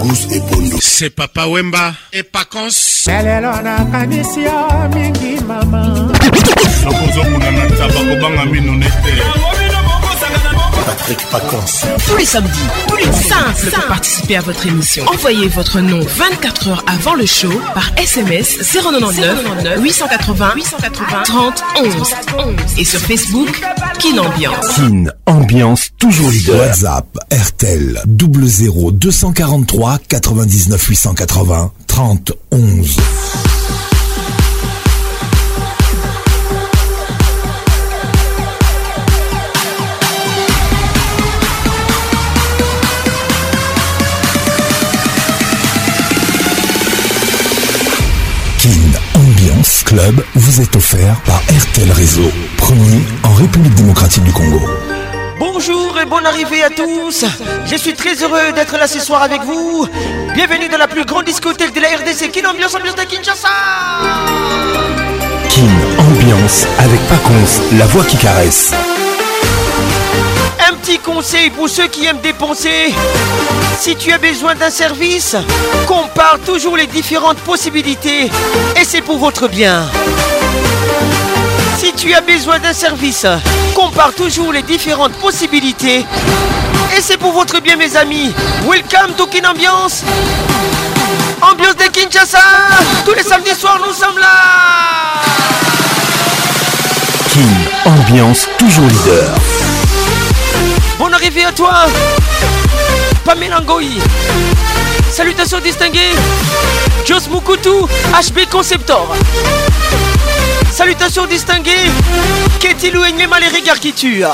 auguste epondo se papa wemba epacons lelelo nakanisi yo mingi mama nakozokuna na taba kobanga mino nete Patrick Pacons. Tous les samedis, plus simple pour participer à votre émission. Envoyez votre nom 24 heures avant le show par SMS 099 880 880 30 11 et sur Facebook Kin Ambiance. Kin Ambiance toujours leader. WhatsApp RTL 243 99 880 30 11. Club vous est offert par RTL Réseau, premier en République démocratique du Congo. Bonjour et bonne arrivée à tous. Je suis très heureux d'être là ce soir avec vous. Bienvenue dans la plus grande discothèque de la RDC, Kin Ambiance Ambiance de Kinshasa. Kin Ambiance avec Paconce, la voix qui caresse conseil pour ceux qui aiment dépenser. Si tu as besoin d'un service, compare toujours les différentes possibilités et c'est pour votre bien. Si tu as besoin d'un service, compare toujours les différentes possibilités et c'est pour votre bien mes amis. Welcome to Kin Ambiance. Ambiance de Kinshasa. Tous les samedis soirs nous sommes là. Kin Ambiance toujours leader. Bon arrivée à toi Pamela Ngoi Salutations distinguées Jos Mukutu HB Conceptor Salutations distinguées Lou Louenglema les regards qui tuent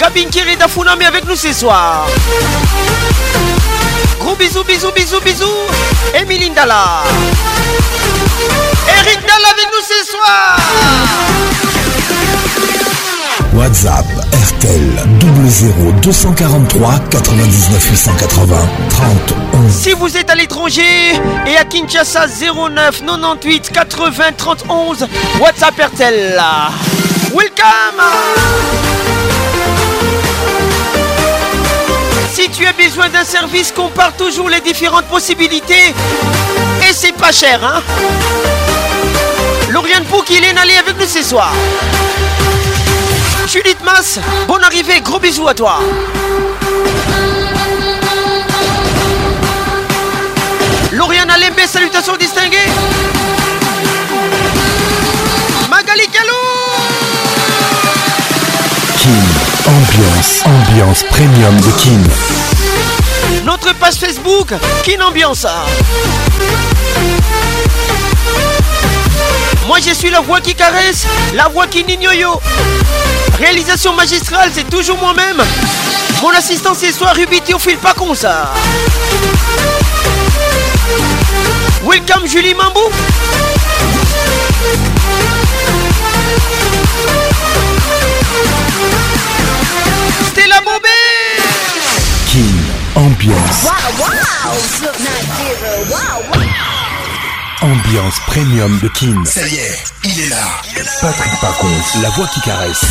Gabin Kiri Dafunami avec nous ce soir Gros bisous bisous bisous bisous Emily Ndala Eric Dalla avec nous ce soir WhatsApp RTL 00243 243 99 880 30 Si vous êtes à l'étranger et à Kinshasa 09 98 80 30 WhatsApp RTL. Welcome. Si tu as besoin d'un service, compare toujours les différentes possibilités. Et c'est pas cher, hein Lauriane Pouk, il est allé avec nous ce soir. Judith Masse, bonne arrivée, gros bisous à toi. Lauriane Alembe, salutations distinguées. Magali Gallo. Kim, ambiance, ambiance premium de Kim. Notre page Facebook, Kim Ambiance. Moi je suis la voix qui caresse, la voix qui n'ignore. Réalisation magistrale, c'est toujours moi-même. Mon assistant c'est soir, Ruby au fil pas con ça. Welcome Julie Mambou. la Bobé. King Ambiance. Wow, wow ambiance premium de Kin. Ça y est, il est là. Patrick Pacons, la voix qui caresse.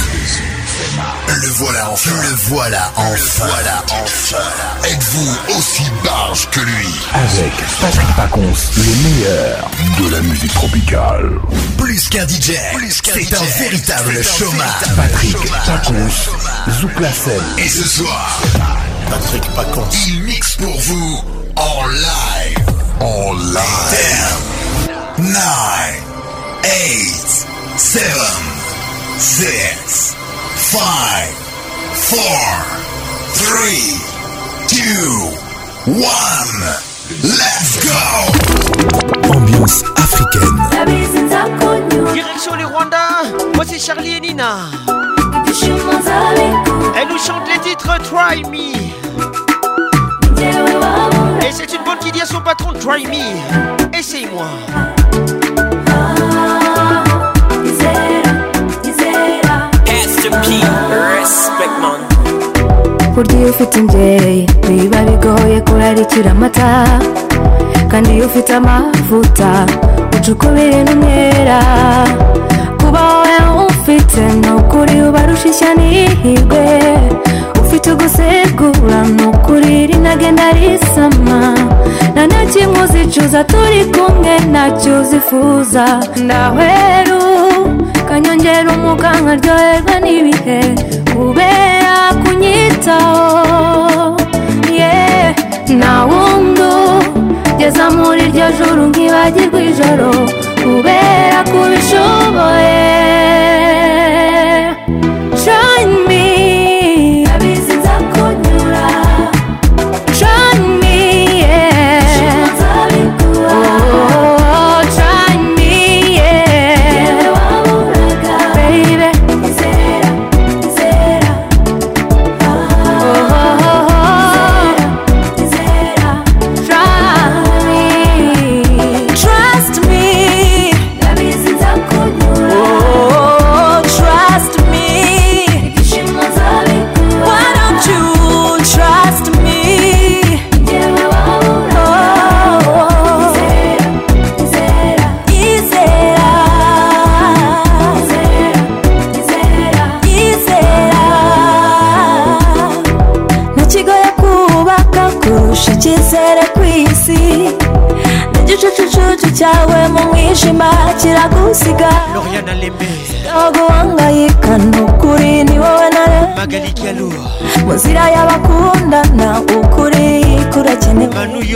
Le voilà enfin. Le voilà enfin. voilà enfin. Êtes-vous aussi barge que lui Avec Patrick Pacons, le meilleur de la musique tropicale. Plus qu'un DJ, c'est un véritable chômage. Patrick Pacons, scène. Et ce soir, Patrick Pacons, il mixe pour vous en live. En live. 9 8 7 6 5 4 3 2 1 Let's go Ambiance africaine Direction les Rwanda, c'est Charlie et Nina Elles nous chantent les titres Try Me Et c'est une bonne qui dit à son patron Try me, essaye-moi. Respect man. ufite ingeri biba bigoye kurarikira amata kandi iyo ufite amavuta uca uko birinda umwera kuba wowe ufite ni ukuri mfite ugusegura ni ukuri rinagenda risama nta ntoki nkuzicuza turi kumwe ntacyo uzifuza ndahweru kanyongera umuka nkaryoherwa n'ibihe kubera kunyitaho nta wundi ugeza muri iryo joro nkibagirwa ijoro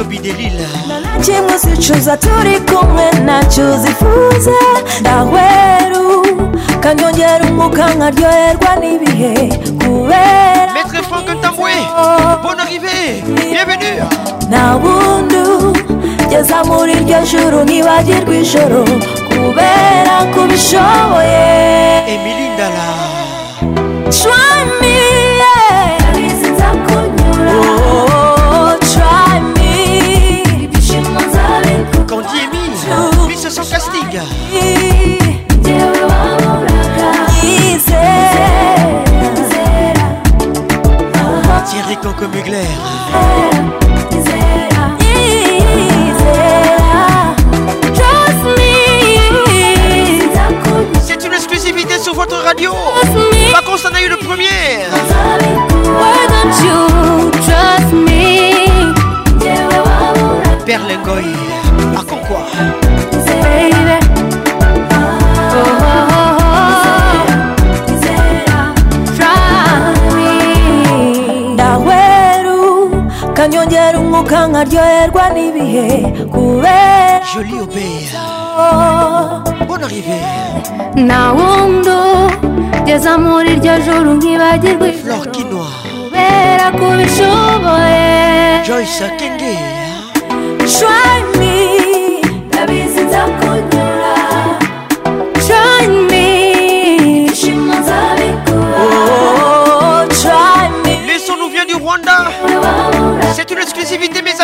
bidelila nanaje musichuza turi kumwe nacuzifuza ndaweru kanyongera umwuka nkaryoherwa n'ibihe kubera maître frank ntambwe bonne arrivée bienvenue nta bundu geza muri iryo juru ntibagirwa ijoro kubera kubishoboye emili ndala C'est une exclusivité sur votre radio. Par contre, ça n'a eu le premier. père Goy, à quoi? Oh, oh. ukanguka nkaryoherwa n'ibihe kubera obeya bona muri iryo nkibagirwe flor kubera kubishoboye joyce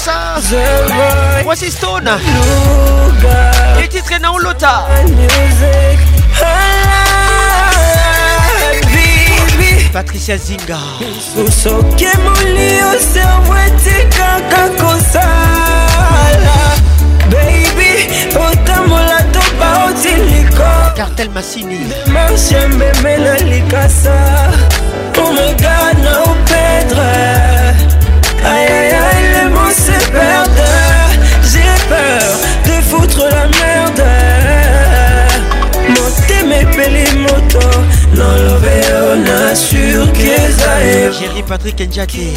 ça Voici Stone Les titres Naolota patricia zinga soki emoli oservo etikaka kosala beibi otambola to baoti liko kartel masini marshe mbeme na likasa omega na opedre Aïe aïe aïe, le mot c'est perdre. J'ai peur de foutre la merde. Monter mes pelimoto. Non, l'ovéo n'a sur Kézaé. Chérie Patrick Ndjati.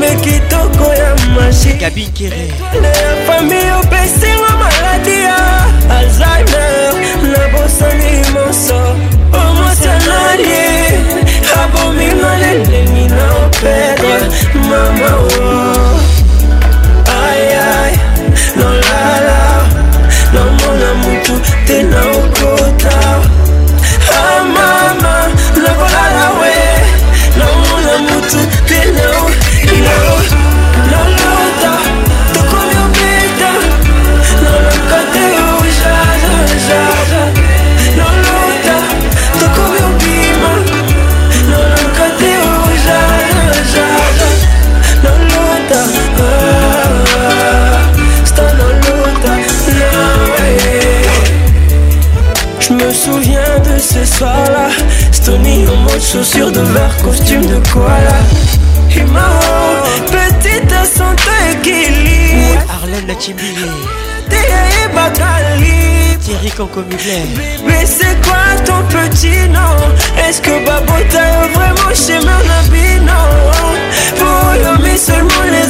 Meki toko ya magie. Gabi Kéré. La famille opessé ma maladie. Alzheimer, la bossa ni mon sort. Homo c'est un allié. abomino lelemi na opere mama ayai nolala nomona mutu te na okoo chaussures de verre, costume de koala. petite à santé équilibre. la Timbili, Théa batali Thierry Cancomugler. mais c'est quoi ton petit nom? Est-ce que Babota est vraiment chez mon ami Non. Pour Yomi, seulement les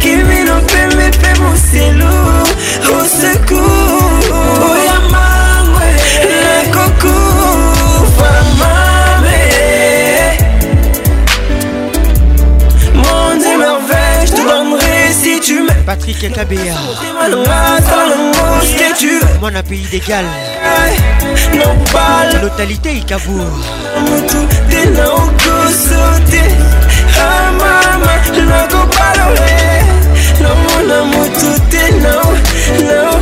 qui fait, mais fais mon c'est Au secours. Patrick Kabea Moi n'a pays d'égal Lotalité Ikavour Logo parole, no, no, no, no, no, no,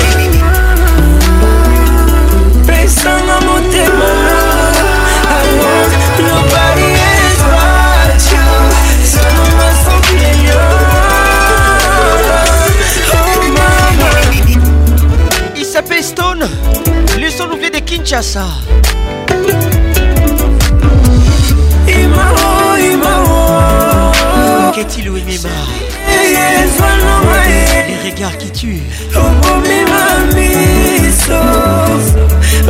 kinshasa keti louimima les regards qui tuent okomema miso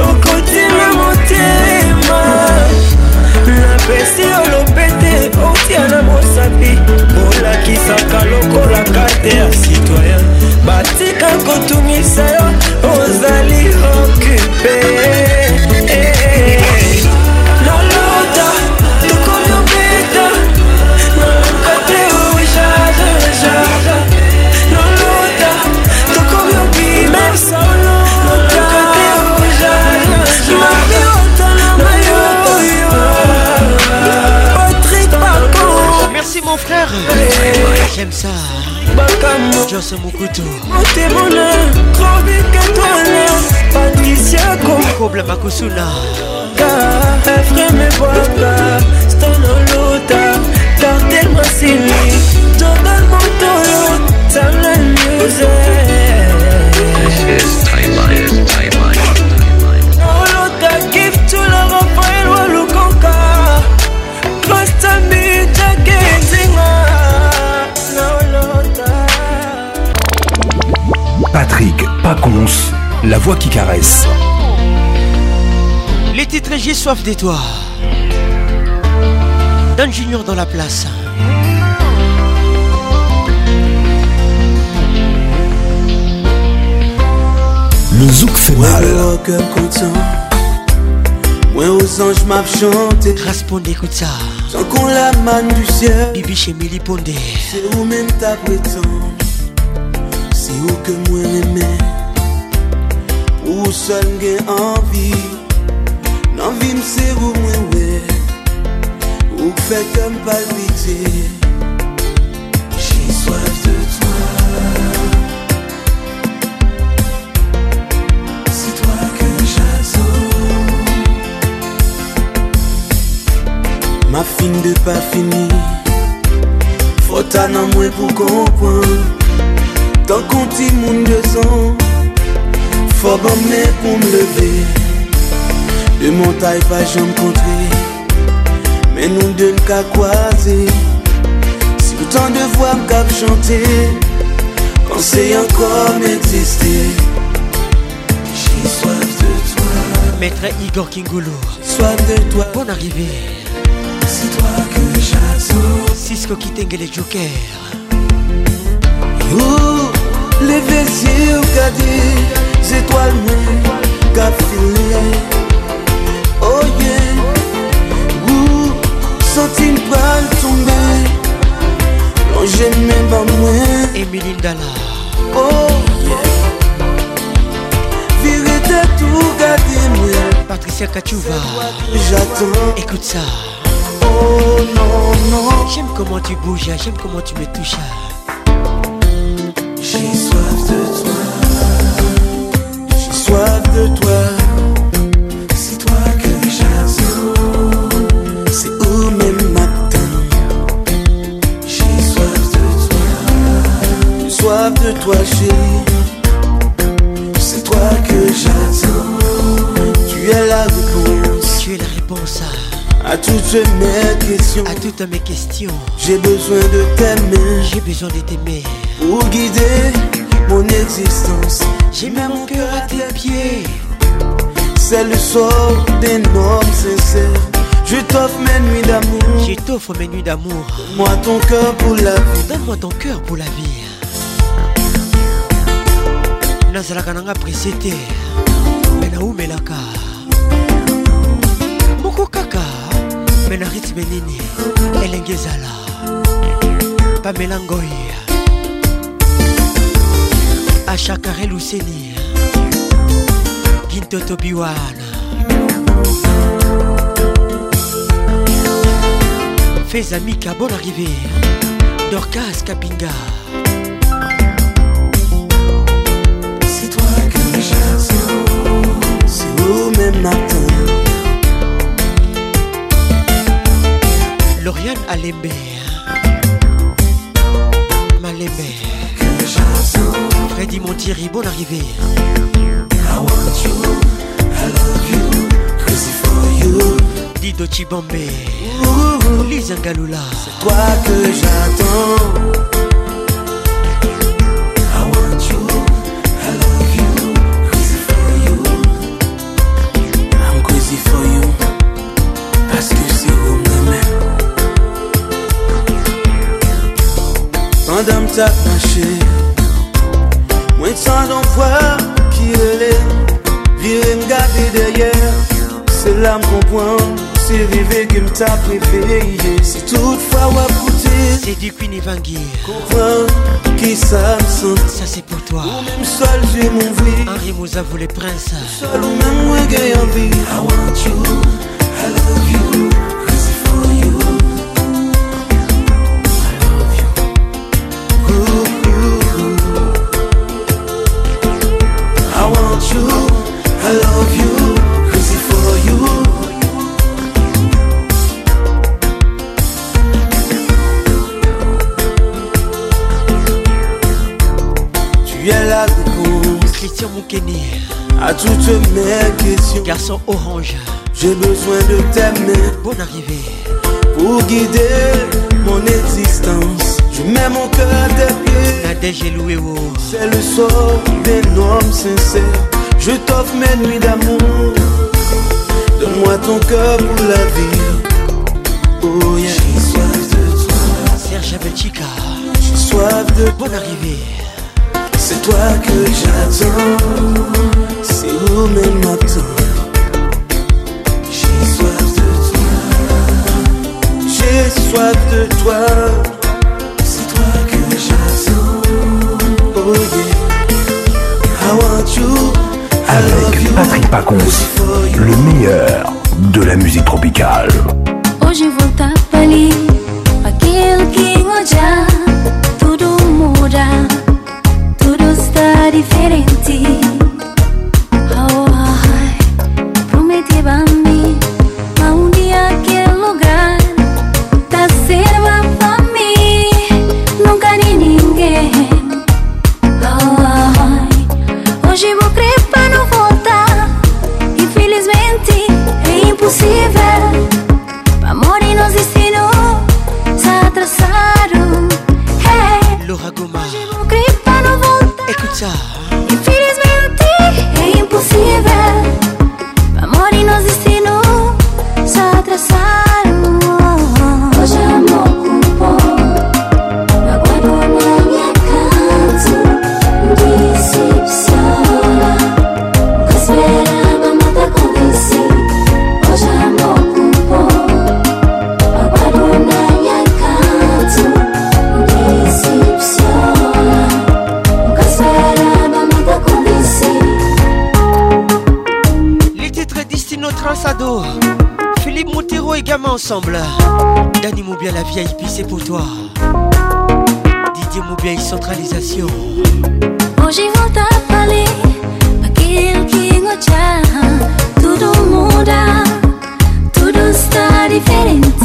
okotima motema napesi olobe te otia na mosapi olakisaka lokola karte ya citoyen batika kotungisa yo ozali okupe J'aime ça Jose Mokutu Motemona Krobikatoana Patricia Kobla Makusuna Freme Boaka Stonolota Tartel Masini Jordan Montoyo Tamla Music This is Timeline Timeline Pas Paconce, la voix qui caresse. Les titres J'ai soif de toi. Don Junior dans la place. Le zouk fait mal. Mwen ou anges, map chante Rasponde kout ça. Sans qu'on la manne du ciel. Bibi chez Mili Pondé. C'est où même ta Ou ke mwen eme Ou sol gen anvi Nan vi msev ou mwen we Ou kfe kwen palpite Jiswaf de twa Se twa ke jaso Ma fin de pa fini Fota nan mwen pou konpwen Tan kon ti moun de zan Fò me mè pou m leve De montay me contrer Mais nous ne den ka kwaze Si autant de voix me chanter chanter encore se encore J'ai soif de toi Maître Igor Kingoulou Soif de toi Bonne arrivée C'est toi que j'adore Cisco les Joker Ooh. Leve si ou gade Zetwal mwen Kap file Oye Ou une pal tombe Non jeme pa mwen Emily oh yeah. Vire te tou regardez moi Patricia Kachouva J'attends Écoute ça Oh non non J'aime comment tu bouges J'aime comment tu me touches Jésus toutes À toutes mes questions. J'ai besoin de t'aimer. J'ai besoin de t'aimer. Pour guider mon existence. J'ai même mon cœur à tes pieds. C'est le sort des homme Je t'offre mes nuits d'amour. Je t'offre mes nuits d'amour. Moi ton cœur pour la vie. Donne-moi ton cœur pour la vie. nazalaka nanga où la rythme elenge pamela fais amica bon arrivée dorcas kapinga c'est toi que j'ai c'est vous même matin Marion Alembe Malembe Freddy Montieri, bonne arrivée I want you, I love you, crazy for you Dido Chibambe, Lise Ngalula C'est toi que j'attends C'est toutefois ou C'est du Queen Evangui Comprends qui ça me sent Ça c'est pour toi même seul j'ai mon vie Henri Mouza vous les princes Seul ou même moi gay en vie I want you, I love you J'ai besoin de tes mains. Pour guider mon existence. Je mets mon cœur tes pieds. Oh. C'est le sort d'un homme sincère. Je t'offre mes nuits d'amour. Donne-moi ton cœur pour la vie. Oh yeah. J'ai soif de toi. Serge Abelchika. J'ai soif de bonne arrivée. C'est toi que j'attends. C'est où même soif de toi. C'est toi que j'attends. Oh yeah. I want you. Avec Patrick Pacons, le meilleur de la musique tropicale. ensemble. Dani Moubia, la vieille pisse c'est pour toi. Didier Moubia, centralisation. Ujivota pale pakil Tout au tudo muda tudo está diferente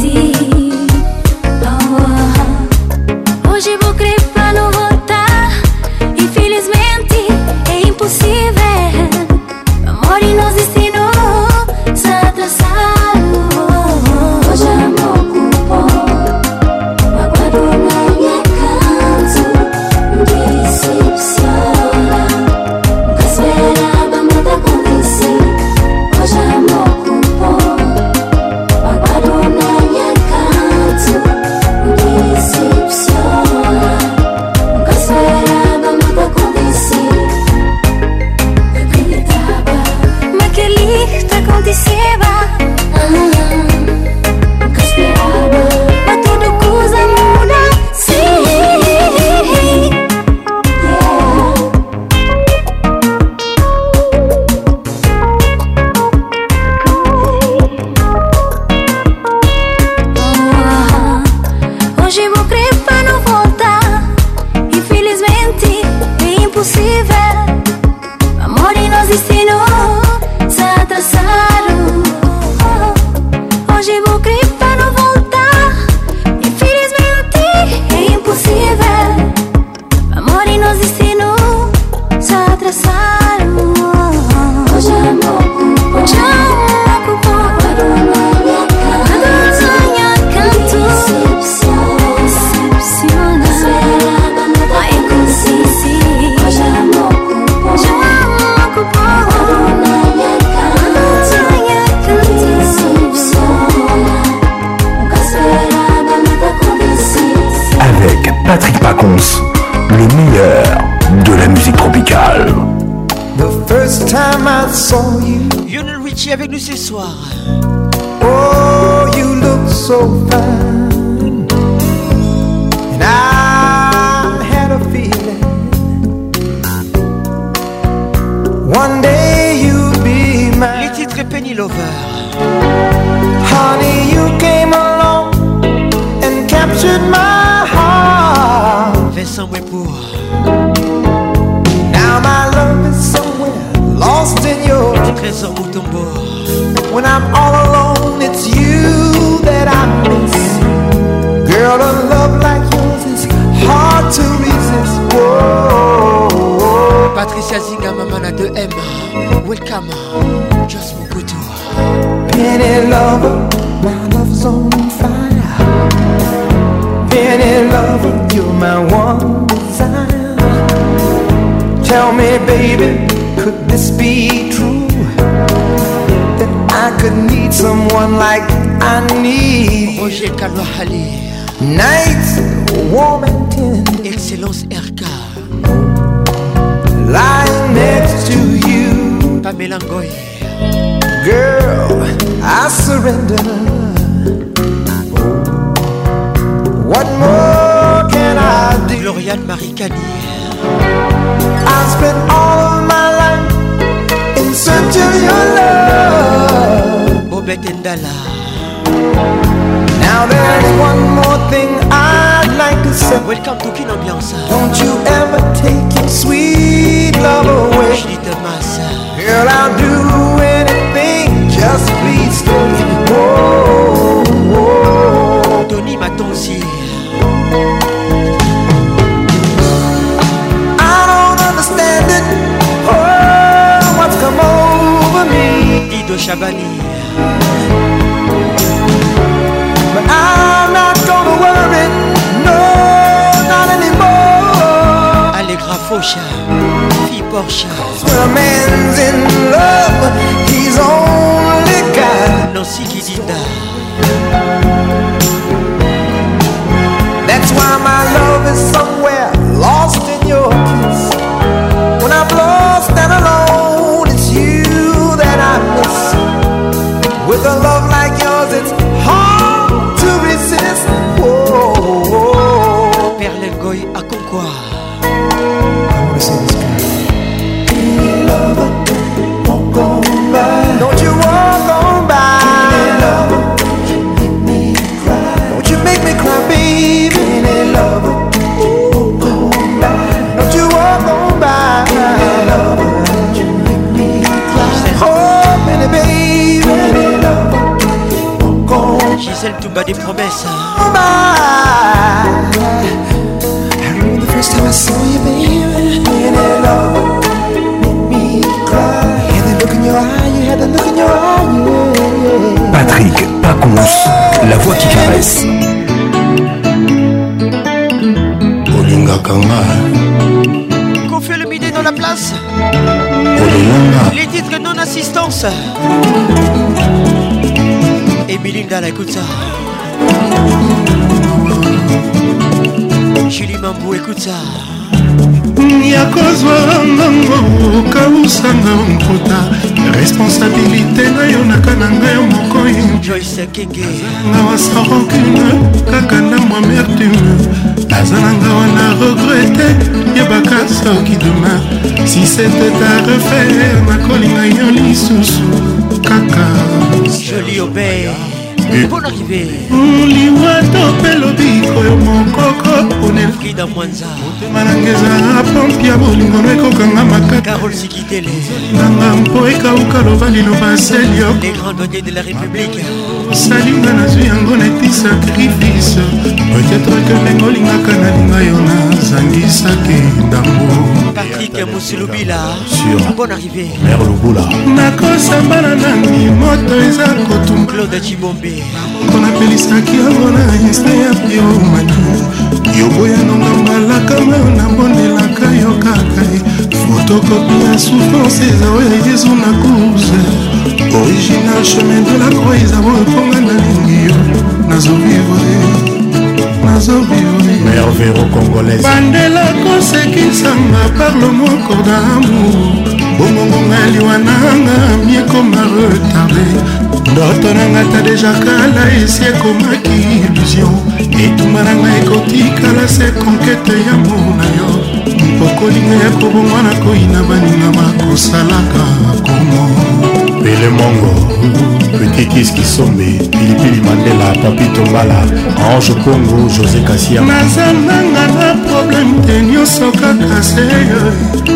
les soirs. Oh, you look so fine. And I had a feeling. One day you'd be mine. Les titres Penny Lover. Honey, you came along and captured my heart. Vincent pour. Now my love is somewhere lost in your. Trésor Moutombo. When I'm all alone, it's you that I miss. Girl, a love like yours is hard to resist. Whoa. Patricia Zinga, Mamana de M. Welcome, just for Mobutu. Penny lover, my love's on fire. Penny lover, you're my one desire. Tell me, baby, could this be true? could need someone like I need. Roger Kalohali. Nights warm and tender. Excellence RK. Lying next to you. Pamela Ngoy. Girl, I surrender. What more can I do? Gloriane Maricani. I spent all of my life in search of your love. Elizabeth Ndala. Now there's one more thing I'd like to say. Welcome to Kin Ambiance. Don't you ever take your sweet love away. Girl, I'll do anything, just please stay. oh, whoa. Tony Matonzi. I don't understand it. Oh, what's come over me? Ido Chabani Faucha, fille Porsche. When a man's in love, he's only got Nancy Kidida. That's why my love is somewhere lost in your kiss. When I'm lost and alone, it's you that I miss. With a love. Les promesses. Patrick Pacons, la voix qui caresse. Confie le midi dans la place. Les titres non-assistance. Et Belinda, écoute ça. Julie Mambo, écoute ça. ya kozwa ngango okausanga nkota responsabilité na yo naka na ngai yo mokoyinga wasa rancune kaka na moamertume aza na nga wana regrete yebaka soki dema si cetete a refaire nakolinga yo lisusu kaka joli obey Eh. liwato mpe lobiko yo mokoko ponelmotema nanga eza pompe ya bolingo no ekokanga makatananga mpo ekauka loba liloba seliokosalinga nazwi yango neti sakrifise petetreke ndenge olingaka nalinga yo nazangisaki ndambo nakosambala nangi moto eza kotumba tonapelisaki yango na este ya biomaki yoboya nonga mbalakama nabondelaka yo kaka fotokopi ya souffrance eza oyo yezu na course original chemin de la croix eza oyo mponga nalingi yo nazovivre nazobivrebandela kosekisanga parle moko d'amour bongongonga liwananga miekoma retarde ndoto nanga ta deja kala esi ekomaki illusion etumba nanga ekotikala se konkete ya mona yo mpokolinga ya kobongwana koyina baninga bakosalaka kongo bele mongo petit kis kisombe pilipili mandela papi tombala ange kongo josé kasia nazalanga na probleme te nyonso kaka seyo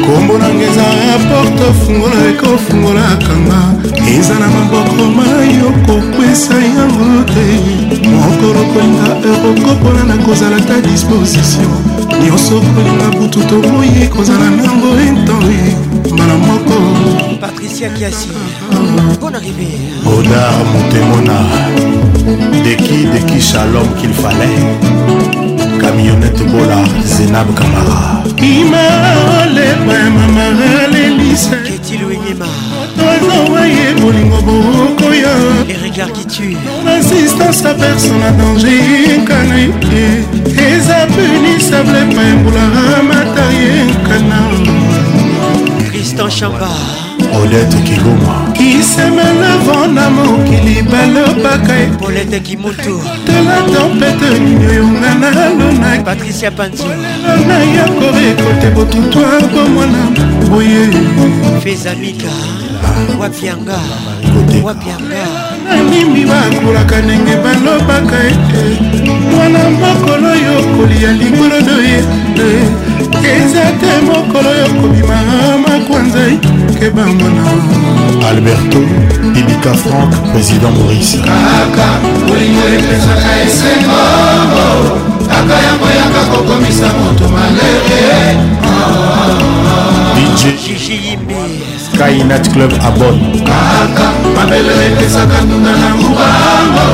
kombo nanga eza raporte fungola ekofungolakanga eza na maboko mayo kokwesa yango te mokolo kolinga ekokokola na kozala ta disposition nyonso kolinga butu toboyi kozala nango intoi mbala moko patricia kiasi godard montemona deki deki shalom qu'il fallait camionnette bola zenab kamara imalemamamaraleliseotozowaye bolingo bokoya assistance à personne à danger nkana ye eza punisable pembula mataye nkana christian chambard odete kiluma kisemela vona mokili balobaka epolete kimutu tala tempete nini oyonga na lona patricia pantina ya korekote botutwa komwana boye fezamika ah. wapianga wapianga nanimi bakulaka ndenge balobaka ete mwana mokolo yo kolia likolo doye yebisa te mokolo yokobima makwanzai keba mwana alberto ibika frank président maurice kaka bolingo epesaka esengo kaka yango yaka kokomisa moto malere kainat club abon kaka mabelo epesaka ndunda na ngubango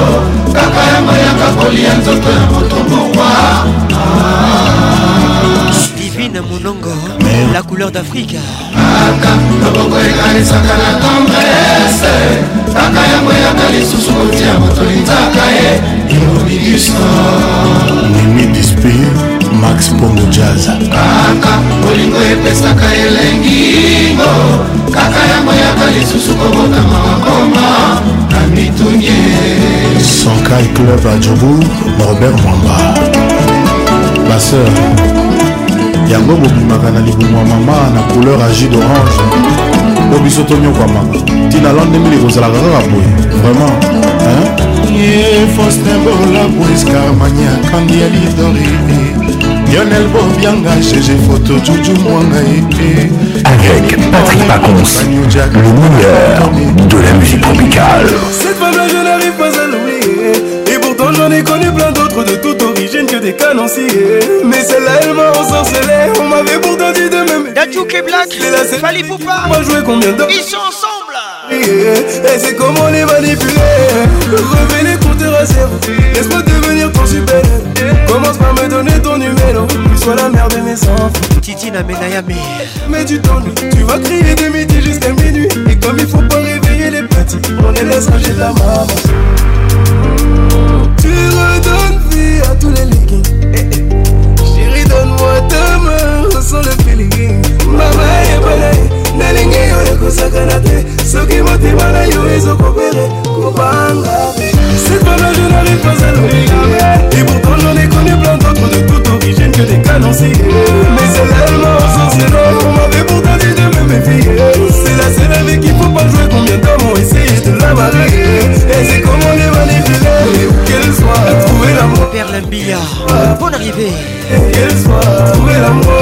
kaka yango yaka kolia nzoto ya moto mokwa Caroline Mounongo, la couleur d'Afrique. Mimi Dispe, Max Pongo Jazz. kaka bolingo epesaka elengingo kaka ya moyaka lisusu kobotama makoma na mitunye sankai club a jobour norbert mwamba baseur yango bobimaka na libumu ya mama na couleur ya jus d'orange po biso tonyokwamaka ntina landemili kozalaka kaka boye vraiment faustin bolabweska maniakandi ya lidori lionel bobianga gg foto juju mwanga ye avec patrick pacons le meilleur de la musique tropicale Cette femme-là, je n'arrive pas à l'oublier Et pourtant j'en ai connu plein de de toute origine que des canonciers. Mais celle-là, elle m'a ensorcelé. On m'avait pourtant dit de même. Dajouk et Black, fallait pour On Moi, jouer combien de Ils sont ensemble. Et c'est comment les manipuler. Revenez les te rassurer. Laisse-moi devenir ton super. Commence par me donner ton numéro. Sois la mère de mes enfants. mis. Mais tu t'ennuies. Tu vas crier de midi jusqu'à minuit. Et comme il faut pas réveiller les petits, on les laisse de la maman. Chérie, redonne vie à tous les leggings. Hey, hey. Chérie, donne-moi ta main, ressens le feeling. Mama yebana ye, ndalenge yo ekosakana te, soki motema na yo ezokopere kobanga. Cette femme, je n'arrive pas à l'oublier. Et pourtant, j'en ai connu plein d'autres de toute origine que des canonciers. Mais c'est elle ma ressource, c'est là qu'on m'avait pourtant dit de me méfier. C'est là, c'est la vie qu'il faut pas jouer. Combien d'hommes ont essayé de la barrer? Et c'est comme on est magnifique. soit trouver l'amour Père Lambia Bonne arrivée Qu'elle soit trouver l'amour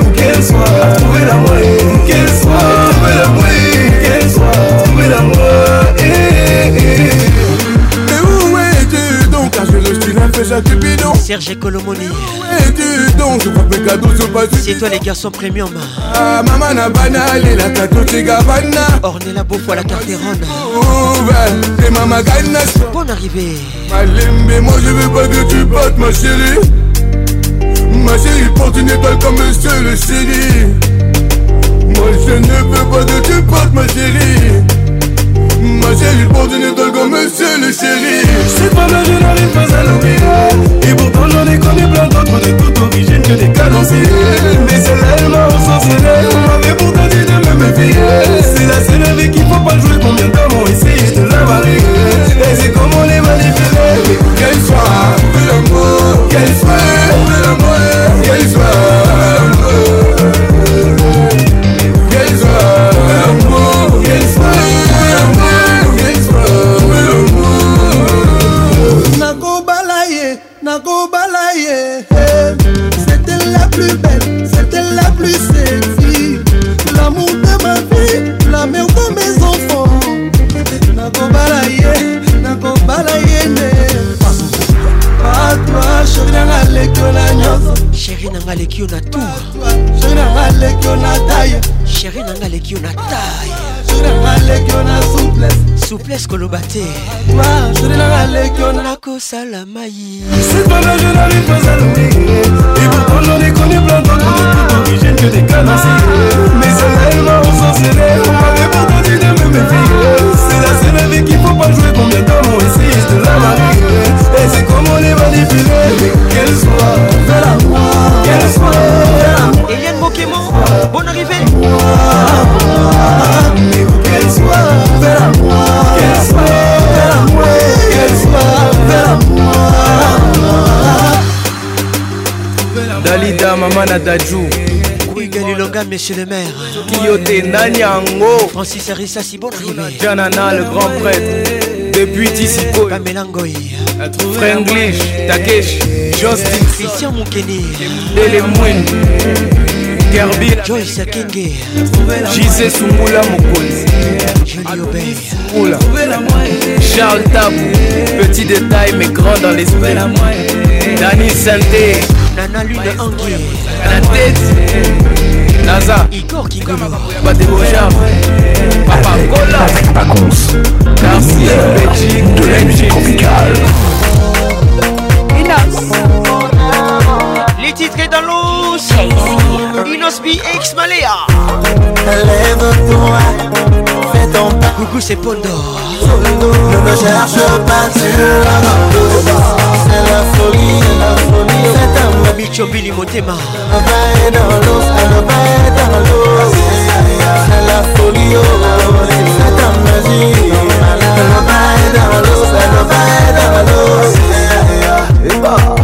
Où qu'elle soit trouver l'amour Qu'elle soit trouver l'amour Qu'elle soit trouver l'amour Sergei à Serge Colomoni Et donc je vois mes cadeaux sont pas C'est toi les garçons premium Ah maman na banale la cadeau t'es gabana Ornez la beau fois la carteronne T'es maman ganas Bonne arrivée mais moi je veux pas de tu battes ma chérie Ma chérie porte une étoile comme monsieur le chéri Moi je ne veux pas de tu battes ma chérie Ma chérie, le de comme monsieur le chéri. Cette pas là je n'arrive pas à l'oublier. Et pourtant, j'en ai connu plein d'autres de toute origine que des canonciers. Mais c'est là elle m'a ensorcelé. On m'avait pourtant dit de me méfier. C'est la seule avec qui faut pas jouer. Combien d'hommes ont essayé de la marier. Et c'est comme on les manipulait. Qu'elle quel amour, qu'elle soit. alekio na tour sheri nanga alekio na taille souplesse koloba te nakosala mai Quand on est connu plein d'autres, on est que des canards mama na daju Galilonga, monsieur le maire. Yote Nanyango. Francis Arissa, si bon arrivé. Janana, le grand prêtre. Depuis Tissiko. Pamela Ngoy. Franglish, Takesh, Justin. Christian Moukeni. Dele Mouine. derby Joyce Akenge JC Sungula Mokonzi Julie Obey Sungula Charles Tabou Petit détail mais grand dans l'esprit Dani Santé Nana Lune Anguille La tête Naza Igor Kigolo Badebo Jam Papa Gola Patrick Pacons Le meilleur de la musique tropicale Enough titre est dans l'eau. Inosbi X Malaya. Lève-toi, fais ton pas. Coucou, c'est Pondo. Ne me cherche pas, tu l'as C'est la folie, c'est la folie. C'est un moi. Micho Billy Motema. Le bain est dans l'eau, le bain est dans l'eau. C'est la folie, c'est ta magie. Le bain est dans l'eau, le bain est dans c'est la folie.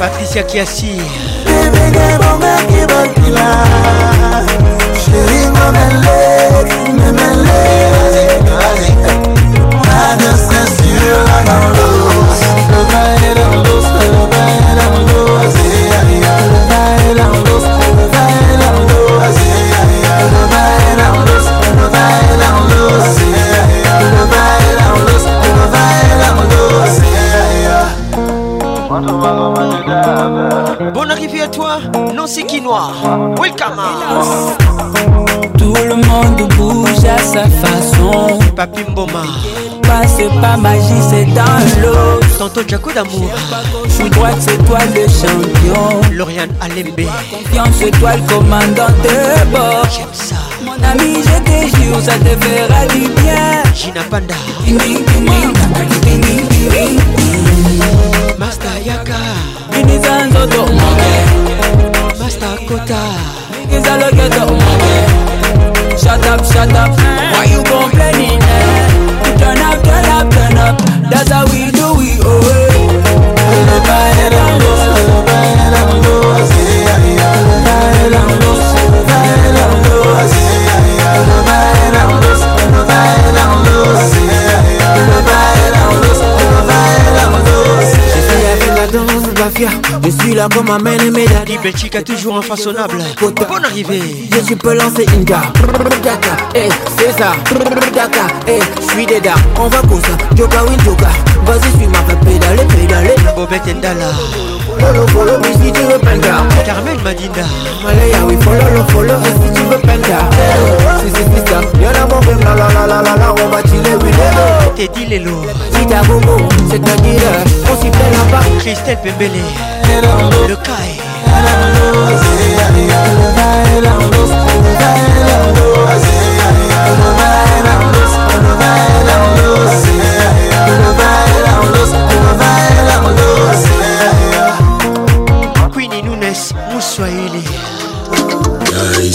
patricia kiasi ebenge bongaki bakila sheringo mele memele adesesirela na lo puis à toi, Nancy Quinoir, welcome Tout le monde bouge à sa façon Papi Mboma C'est pas magie, c'est dans l'eau Tantôt Jaco d'amour Je crois que c'est toi le champion Lauriane Alembe Confiance, toi le commandant de bord J'aime ça Mon ami, je te jure, ça te fera du bien Gina Panda Master Yaka Miniza Nzoto Umoge Master Kota Miniza Logeto Umoge Shut up, shut up Why you complaining? Eh? Turn up, turn up, turn up That's how we do it, oh Everybody don't go Chica, je suis là comme un et mes daddy Belchica toujours infaçonnable Bonne arrivée Je suis peux lancer une gare Daka, eh, c'est ça Daka, eh, je suis des dards On va comme ça, Joka, win, Joka Vas-y, suis ma pédale, pédale Bobette Ndala follow, follow me si tu veux penda. Carmen Madinda. Malaya, oui, follow, follow me si tu veux penda. Si, si, si, ça. Y'en a mon film, la, la, la, la, la, la, on va chiller, oui, les T'es dit les lots. Si t'as bobo, c'est ta guide. On s'y fait là-bas. Christelle Pembele. Le Kai. Allez, allez, allez, allez, allez, allez, allez, allez, allez, allez, allez, allez,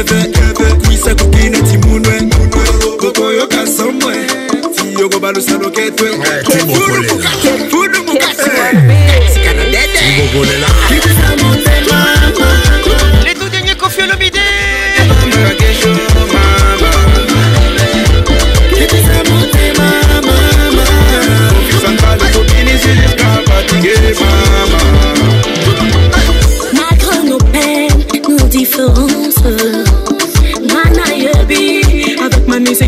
ebe kuisa timunwe kokoyo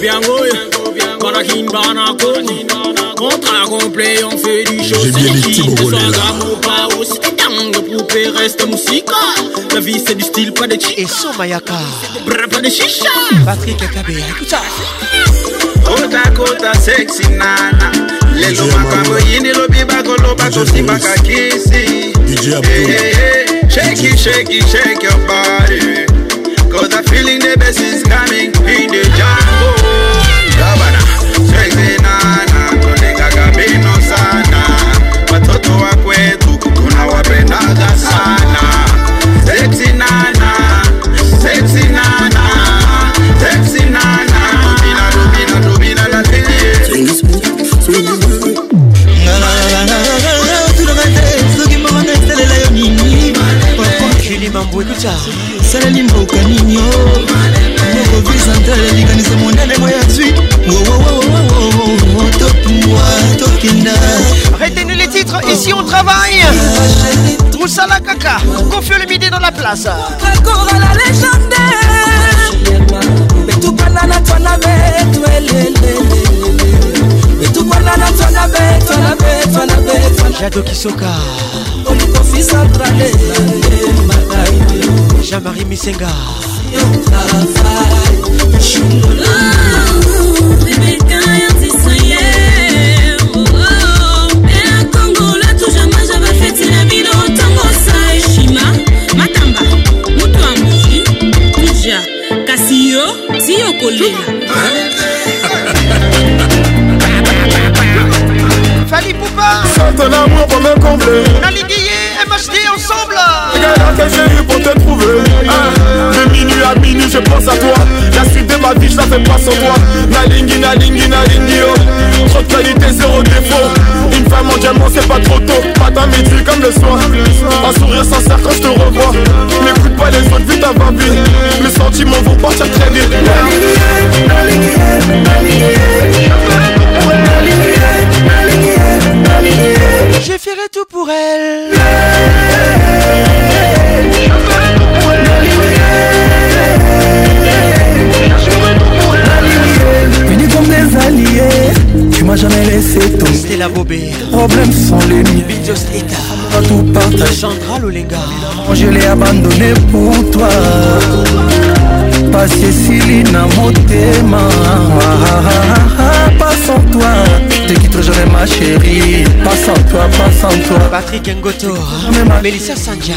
Bianco Contrat complet, on fait du show. J'ai bien les petits reste La vie c'est du style, pas de chicha. Et son mayaka. Pas de chicha. Patrick écoute ça. kota sexy nana. Les loups à yini lobi DJ Shake it, shake it, shake your body. Cause the feeling the best is coming in the jar. mambo ekuta saleli mboka nini mokovisa ntale likanisa mondane moyazwi Retenez les titres, ici on travaille. Troussala Kaka, confie le midi dans la place. Jado Kisoka. Jean-Marie Misenga kasi yo si okolela fali pupa sante lamour pour me combler que j'ai eu pour te trouver De minuit à minuit je pense à toi La suite de ma vie je la fais pas sans toi Nalingi, nalingi, nalingi oh. Trop de qualité, zéro défaut Une femme en diamant c'est pas trop tôt Pas ta midi comme le soir Un sourire sincère quand je te revois N'écoute pas les autres, vite avant vie Mes sentiments vont partir très vite Nalingi, nalingi, nalingi je ferai tout pour elle. ezali ye tu m'as jamais laissé tomber Stella Bobé problèmes sont les miens Just Eta pas tout partager Sandra Lolenga je l'ai abandonné pour toi passe esili na motema passe en toi je quitte jamais ma chérie passe en toi passe en toi Patrick Ngoto Mélissa Sanja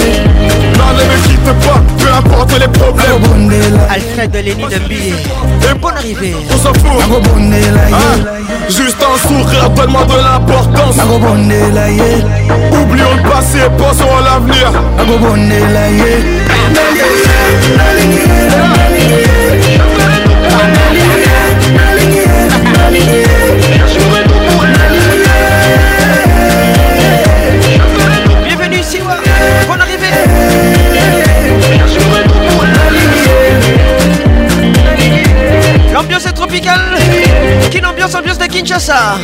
n'importe quoi, peu importe les problèmes. Alfred Lenny Dumbier, et bonne arrivée. On s'en fout. Hein? Juste un sourire, donne-moi de l'importance. Oublions le passé, pensons à l'avenir. Yeah. Qu'une ambiance, ambiance de Kinshasa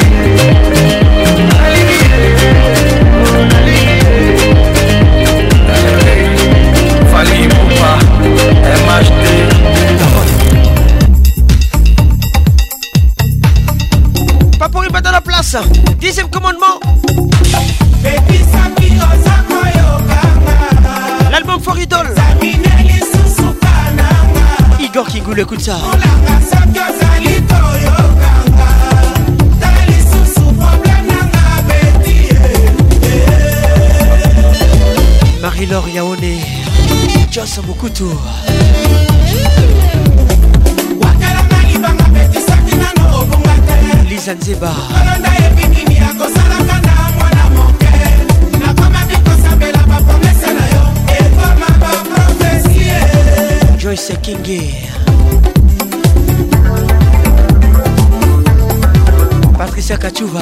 Pas pour une bataille dans la place Dixième commandement L'album Foridol igor kingulu ekuta marie-laure yaone jos mokutu lisa nzeba joyce kinge patricia kachuva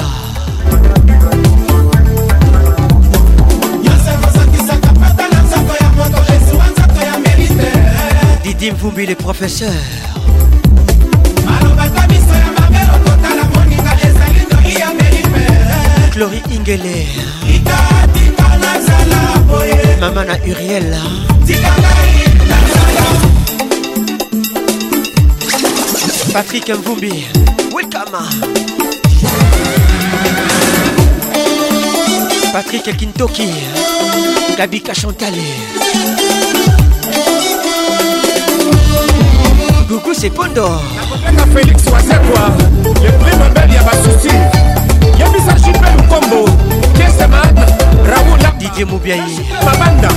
didi mvumbi le professeur malobata miso ya mabe okotala moninga ezali ndoi ya meripe clori ingele itatika nazala boye mama na uriel tikangai nazala Patrick Mvumbi, welcome. Patrick Kintoki, Kabika Chantalé. Coucou, c'est Pondo. Félix Wasekwa, le prix Nobel Yabasusi. Yabisa Jubel Kombo, Kesseman, Raoul Didier Moubiaï. Mabanda,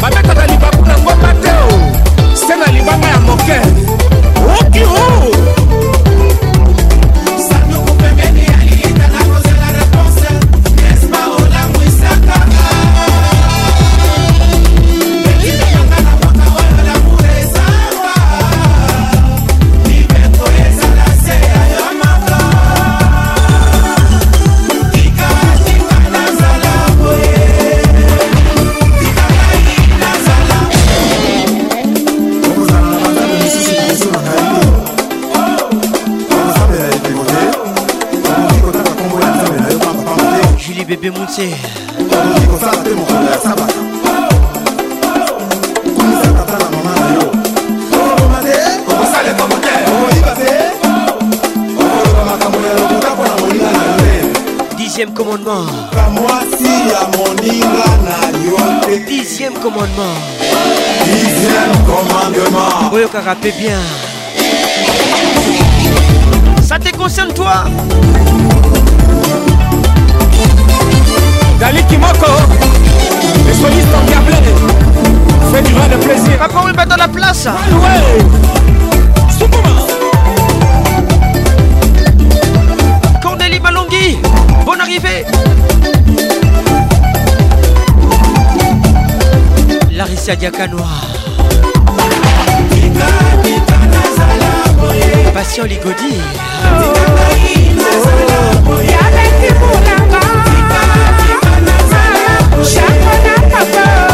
Mabata Dalibaba. se kosala mpe mokolo ya sabata kumisa tata na mama na yo okoma te okosala ekomote okoyiba te okoloba makambo ya lokuta mpo na moninga na yo dixième commandement kamwasi ya moninga na yo te dixième commandement dixième commandement oyokaka mpe bien ça te concerne toi Dali Moko, les solistes en câblé, fait du vrai de plaisir. Papa Wimba dans la place. Ah ouais, ouais. Cornélie bonne arrivée. Larissa Diakanoa. Passion Ligodi. Oh. Oh. Chaque fois, n'a pas peur.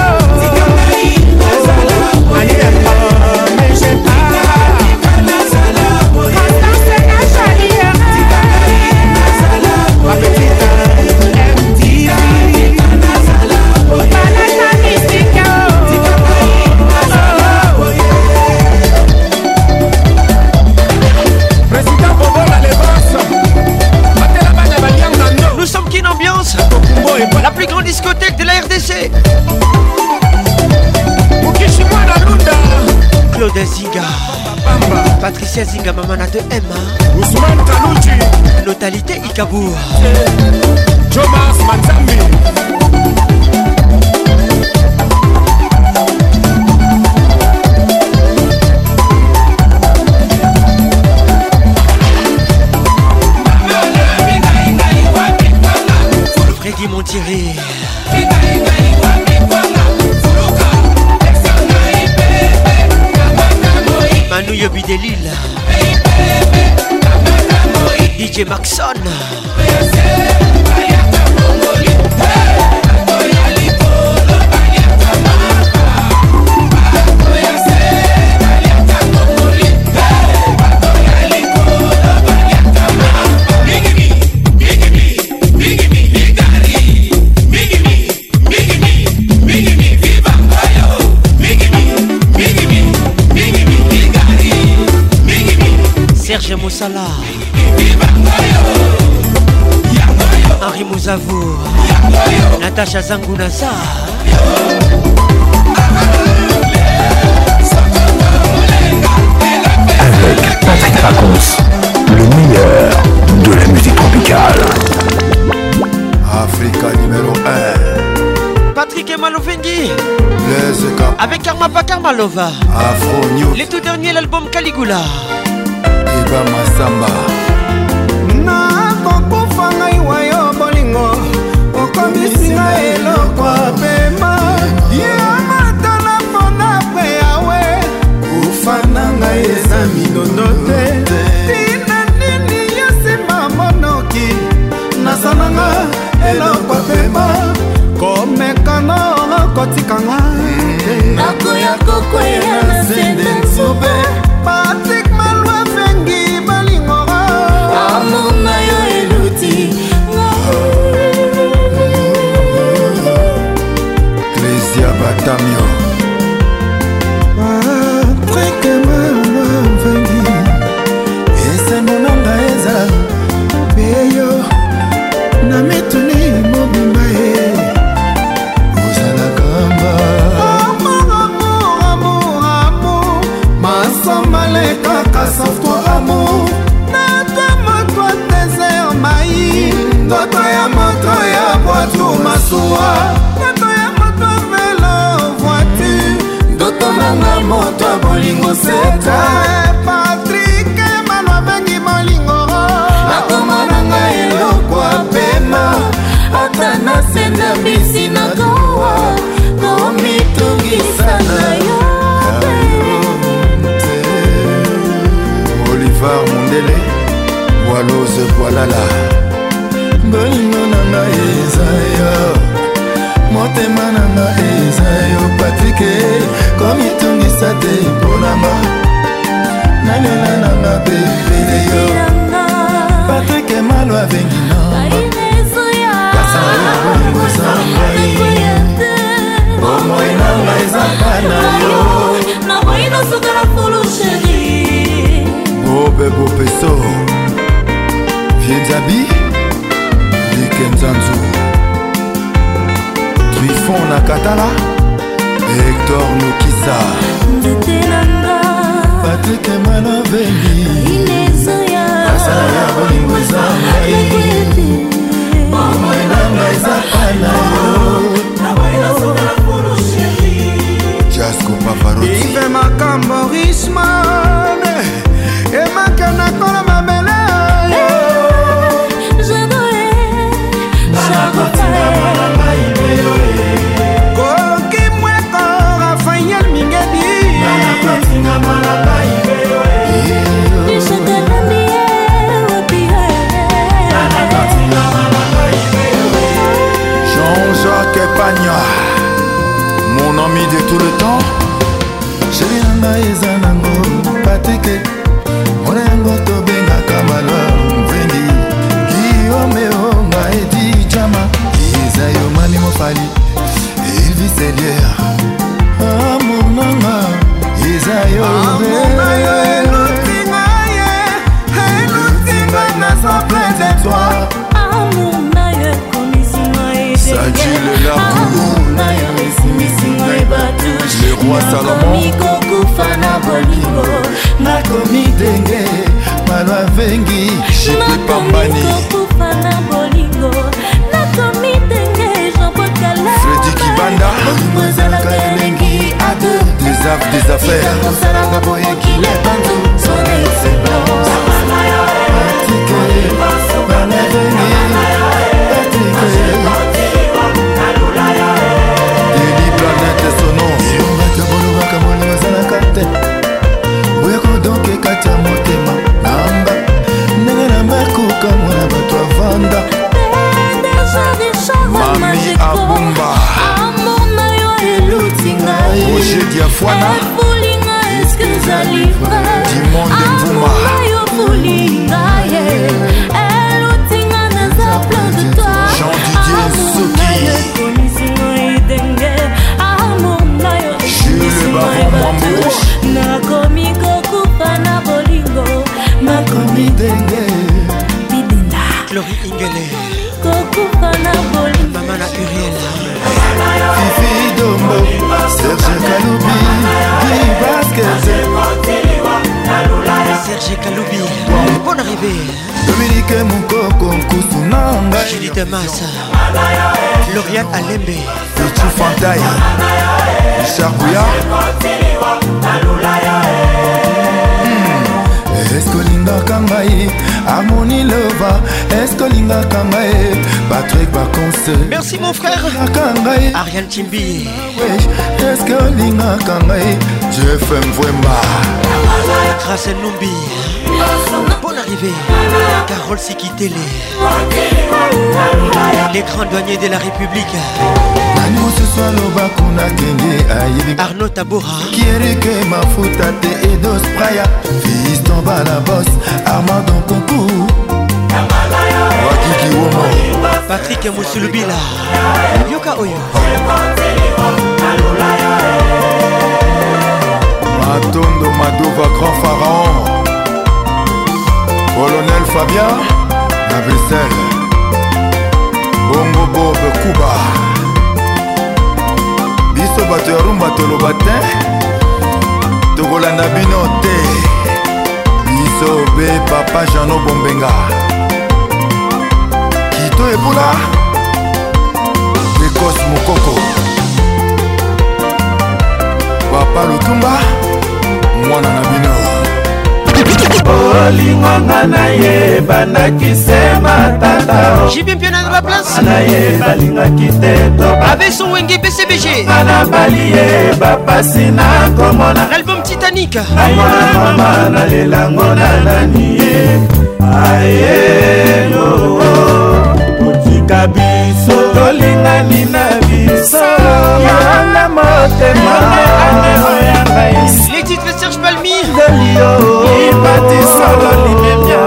blessé Mokishima Nalunda Claude Zinga Patricia Zinga Mamana de Emma hein. Ousmane Talouji Notalité Ikabour Thomas Matambi Freddy Montiri DJ Maxon natasha zangu na saa avec Patrick Pacons, le meilleur de la musique tropicale. Africa numéro 1. Patrick et Malovengi. Avec Karma Pakarmalova. Afro News. Les tout derniers, l'album Caligula. Eba Massamba. okomisinga eloko apema yamata na mpona pwe yawe kufa na ngai eza minondo te tina nini ya nsima monoki nasananga eloko apema komekana okotikanga nakoya kokwela na sende nsube Tamio. molingo seta patrik emano abengi molingo nakoma na ngai eloko apema ata nasenda bisi nakowa komitungisa na yo olivar mondele walose kwalala bolingo na ngai eza yo motema na ngai eza yo patrike eh, komitu kopesa te mponama nalela nanga te pene yo patrike malo abengi na kasaya bongosa ngai Chimbi eske olingaka ngai jefm vwemba grâce numbi bonne arrivée carole sikitele les grands douaniers de la république nani mosusu alobaku nakende ayebi arno tabora kierike mafuta te edos praya fiston balabos armandon concours yugi womo patrik mosulubila yoka oyo matondo madova grand pharaon colonel fabien na bruxelles bongo bob kuba biso bato ya rumba toloba te tokolanda bino te biso be papa jano bombenga bato ebula ekos mokoko papa lutumba mwana na bino olingwanga na ye bandaki sema tata jibi mpiona na baplace na ye balingaki te toaveso wenge bcbg ana bali ye bapasi na komona l'album titanique namona mama nalelango na nani ye aye oh, oh. tika biso tolingani na biso yanga motema aneoya ngai les titres serge palmi delio ibatisolo limemia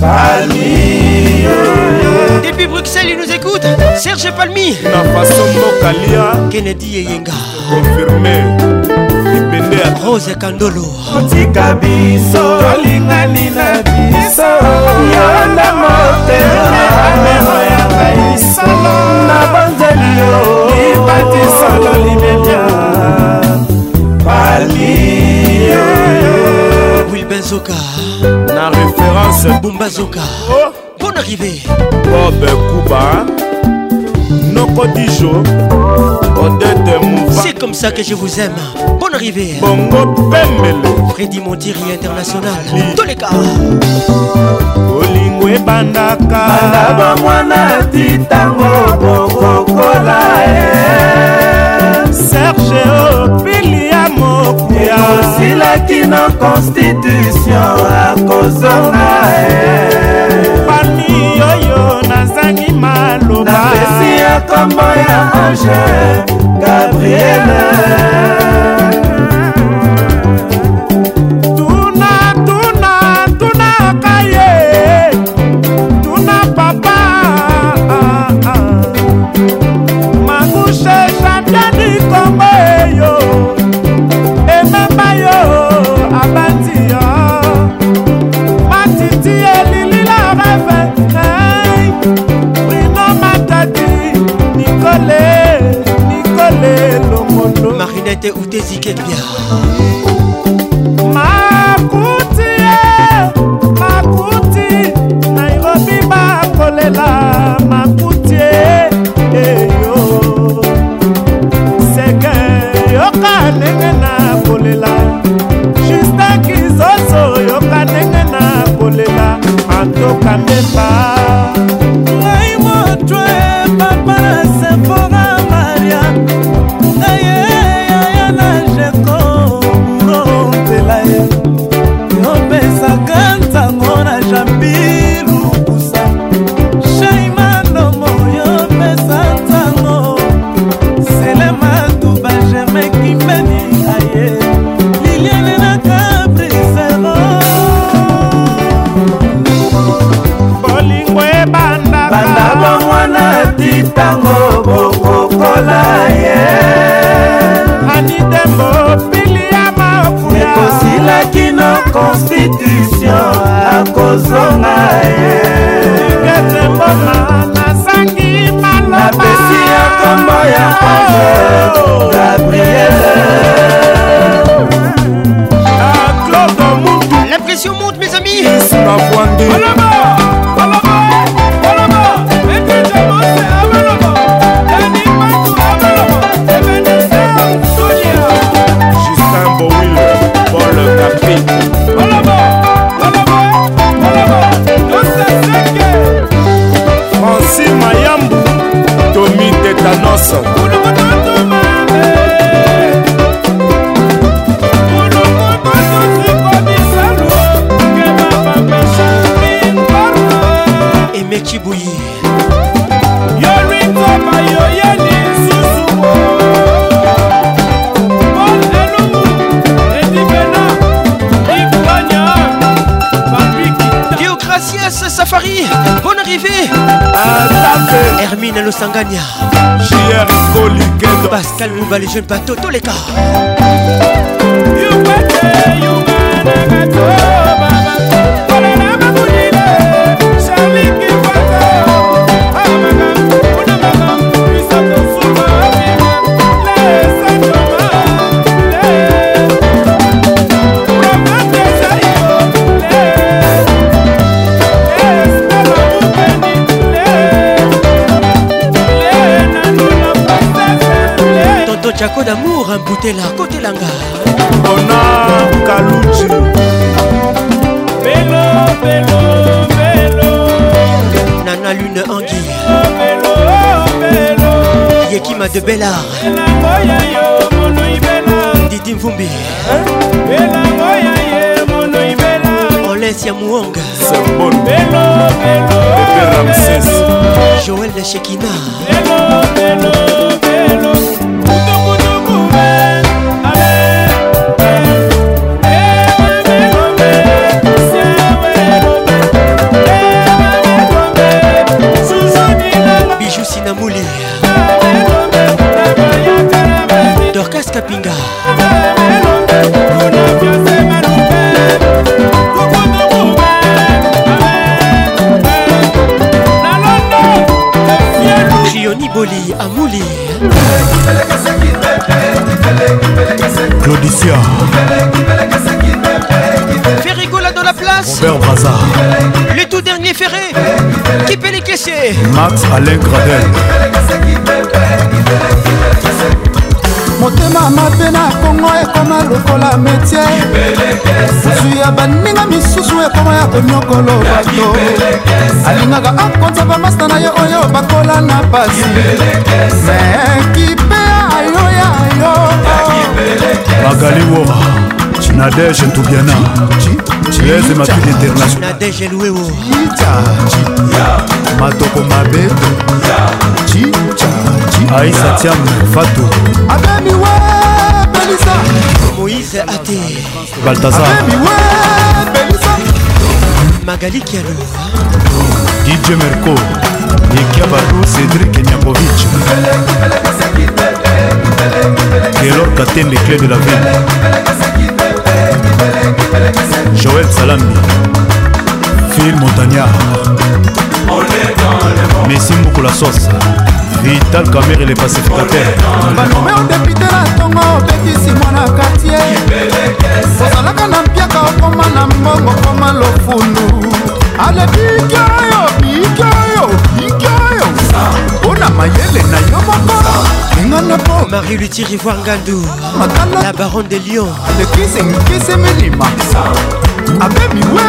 palmi depuis bruxelles il nous écoute serge palmi na façon mokalia kennedy eyenga confirmé rose kandolo otika biso Lina Lina biso yanga meno ya kaisala na banzeli yo libatisalo libebia balie wilbenzoka na référence bumbazoka oh. bon arrivé bob kuba nokodijo odete mouva c'est comme ça que je vous aime bonne arrivée bongo pembele freddy mondiri international toleka oh. makambo ebandaka banda bomwana ti ntango bokokola ye serge opili ya mokuya osilaki na constitution akozonga ye pani oyo nazangi maloba napesi ya kombo ya ange gabriele etikepia makuti ye makuti nairobi bakolela makuti ye eyo seke yoka ndenge na kolela justin kizoso yoka ndenge na kolela matoka mbemba sangania jr kolikedo pascal mouba les jeunes bateaux toleka maison jako d'amour mbutela kotelanga ona kalutu belo belo belo nana lune angi belo belo yekima de belar belamoya yo mono ibela didi mvumbi belamoya ye mono ibela olesi ya muonga sebon belo belo belo joel de shekina belo belo kapinga Boli Amouli Claudicia Ferrigola dans la place Robert Le tout dernier ferré Qui peut les Max Alain Gradel motema mabe na kongo ekoma lokola metie zwi ya baninga misusu ekoma ya konyokolo bato alingaka akonza bamasta na ye oyo bakola na pasi me kipe ayoyayo magali woma nadege ntubiana lese matiki internationalita matoko mabe aisatiam fato abemiwe belisa moïse ate baltazar abemiwe belisa magali kialo dj merco nikiabaru cédrik nyakovich kelor katen le clé de la ville joel salami phil montagnard messi mbuku la sauce vital camer ele pacificateur balome odepite na ntongo obetisi mwana kartier ozalaka na mpiaka okoma na mbongo koma lofundu alebiki oyo biki oyo biki oyo mpona mayele na yo moko engana po marie luti rivoir ngandu la baronne de lion lekisenkiseminima abemiwe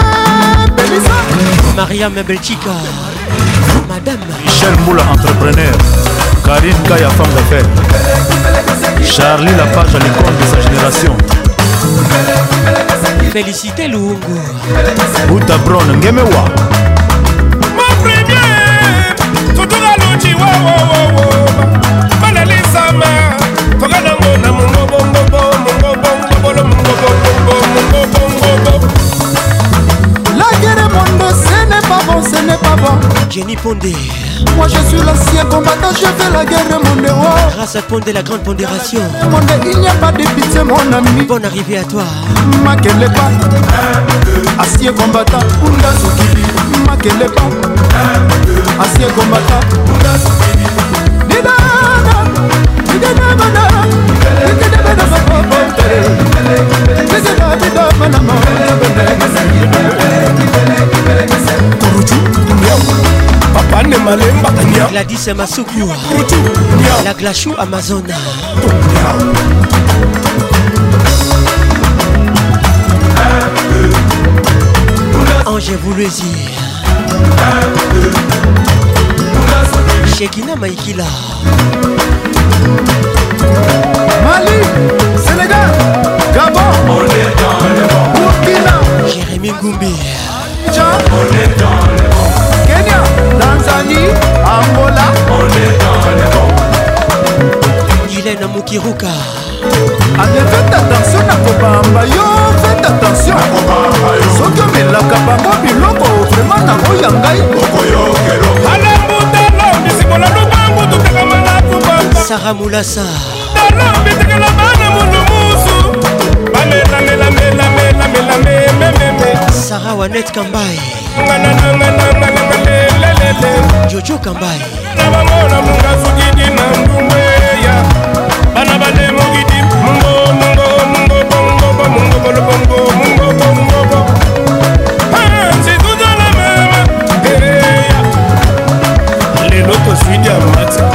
belisa mariam belchika Michel Moula, entrepreneur. Karine Kaya, femme d'affaires. Charlie page à l'école de sa génération. Félicité Loungo. pas Brown, Ngemewa. Mon premier, Totola Luchi, Mungo Jenny Pondé. Moi je suis l'ancien combattant, je fais la guerre mon héros. Grâce à Pondé, la grande pondération. Pondé, il n'y a pas de pitié, mon ami. Bonne arrivée à toi. Makeleba, acier combattant, Undasukili. Makeleba, acier combattant, Undasukili. Didana, didana, didana, didana, didana, didana, didana, didana, La malemba ma la glachou amazona ange dire shekina maikila mali sénégal gabon burkina Jérémy Kenya, Tanzanie, Angola. On est dans le monde. Guylaine Moukiruka. ane fete attention na kobamba yo fete attention soki omelaka bango biloko vraimen nango ya ngai sara mulasa sara wanet kambai te jojo kambai na bango na munga sukidi na ndumbu eya bana balemokidi mungo mungo mungo bongobo mungo bolobongo mungo bongobo nzikutola mama eya lelo toswi diamati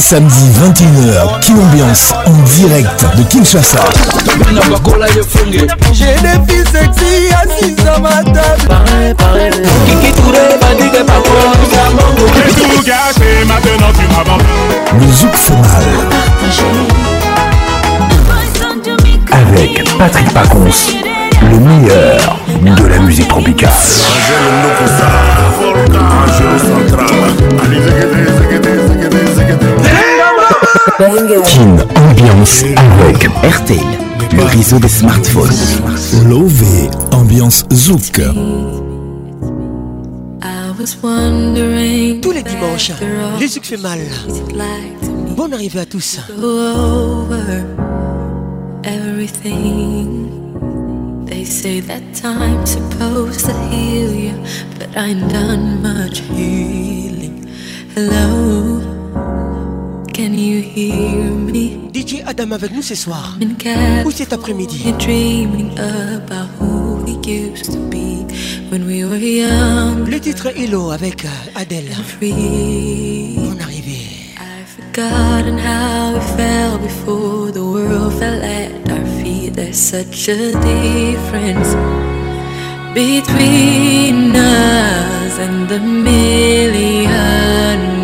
Samedi 21h, Kin Ambiance en direct de Kinshasa. J'ai Avec Patrick Pacons, le meilleur de la musique tropicale. Kin Ambiance avec RTL, le réseau des smartphones. Lové Ambiance Zouk. Tous les dimanches, les Zouk fait mal. Bonne arrivée à tous. They say that time's supposed to heal you, but I ain't done much healing. Hello. madame avec nous ce soir Ou cet après-midi Le titre Hello avec euh, Adèle Bonne arrivée Forgotten how we fell before the world fell at our feet. There's such a difference between us and the million.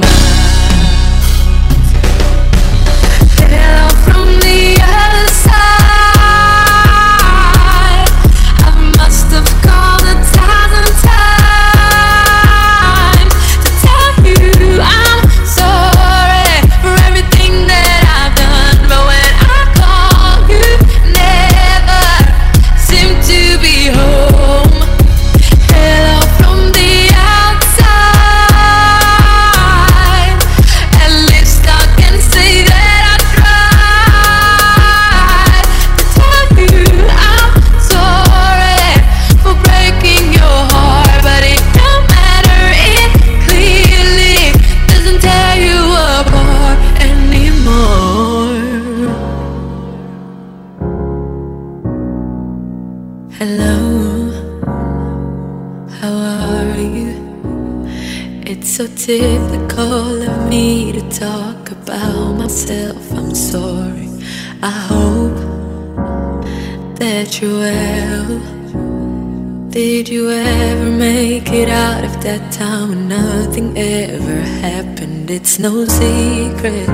time when nothing ever happened, it's no secret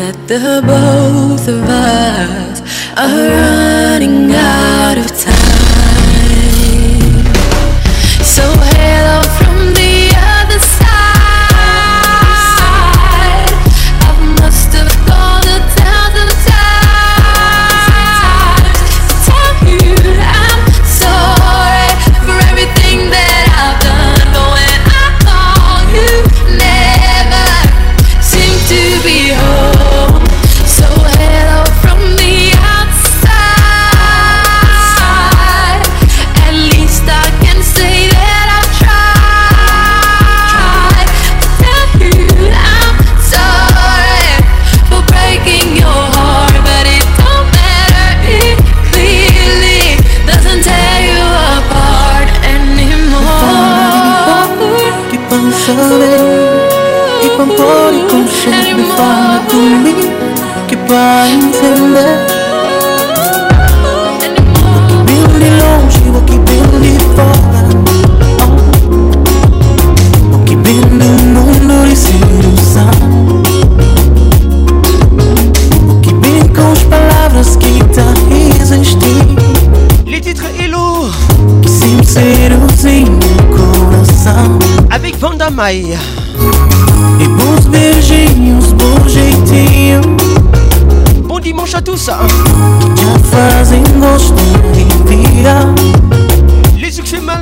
that the both of us are running out of time. So, hello. Maia. E bons beijinhos, bom jeitinho. Bom dimanche à tous. Já fazem gosto de virar. Les succès mal.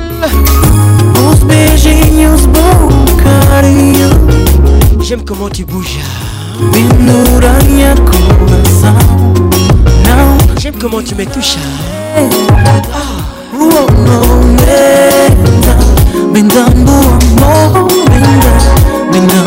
Bons beijinhos, bom carinho. J'aime comment tu bouges. Pendura minha coração. Não. J'aime comment tu me touches. Oh. Bendando amor. open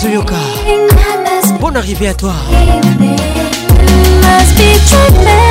Kazuyoka. Bonne arrivée à toi. Must be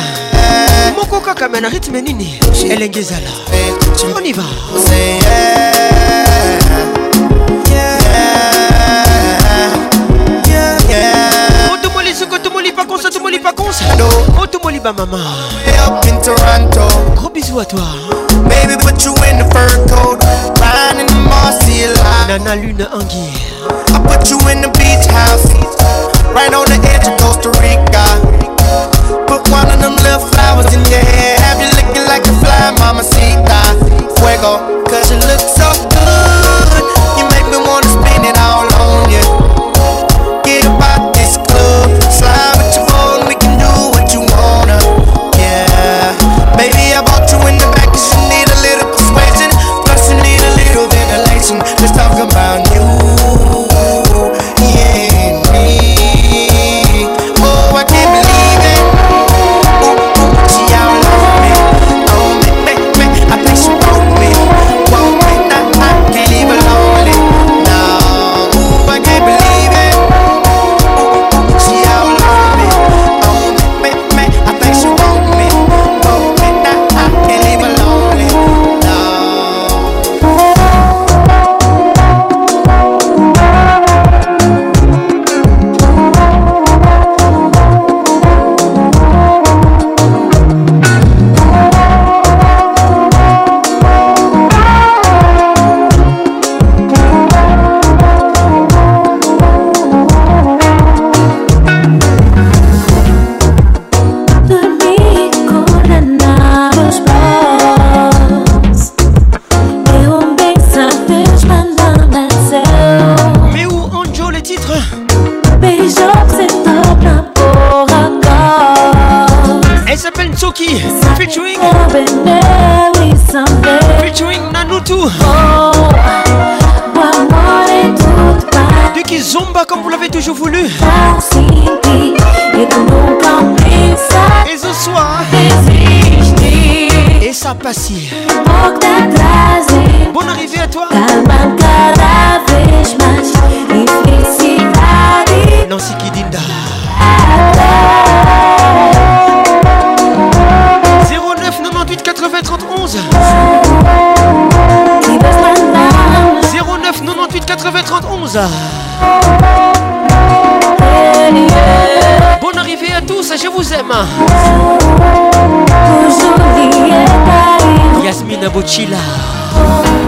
ezala moko kaka me na rythme nini elenge ezala on y va otomoli oh, soko tomoli pakonsa tomoli pakonsa otomoli oh, bamama gros bisou à toi Baby, put you in the fur coat, lying in the mossy line. Nana Luna Anguille. I put you in the beach house, right on the edge of Costa Rica. Put one of them little flowers in your hair. Have you looking like a fly, mamacita. Fuego. Bonne arrivée à tous, je vous aime. Yasmina Bochila.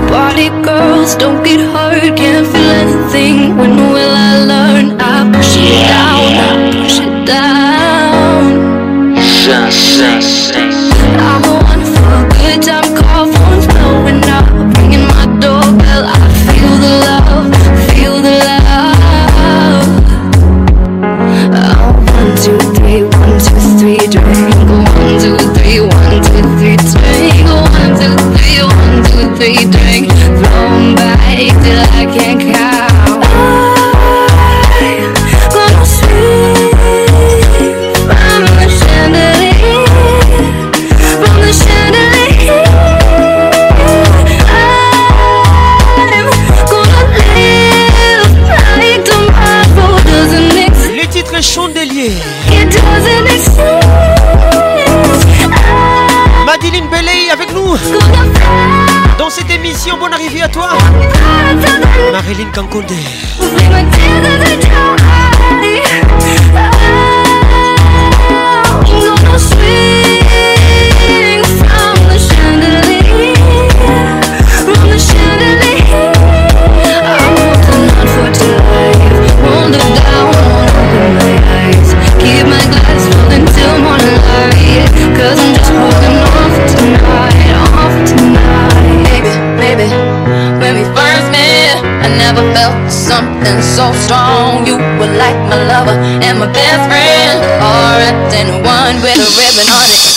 Body girls, don't get hurt, can't feel anything. When will I learn? I push it down, I push it down. kankonde got it.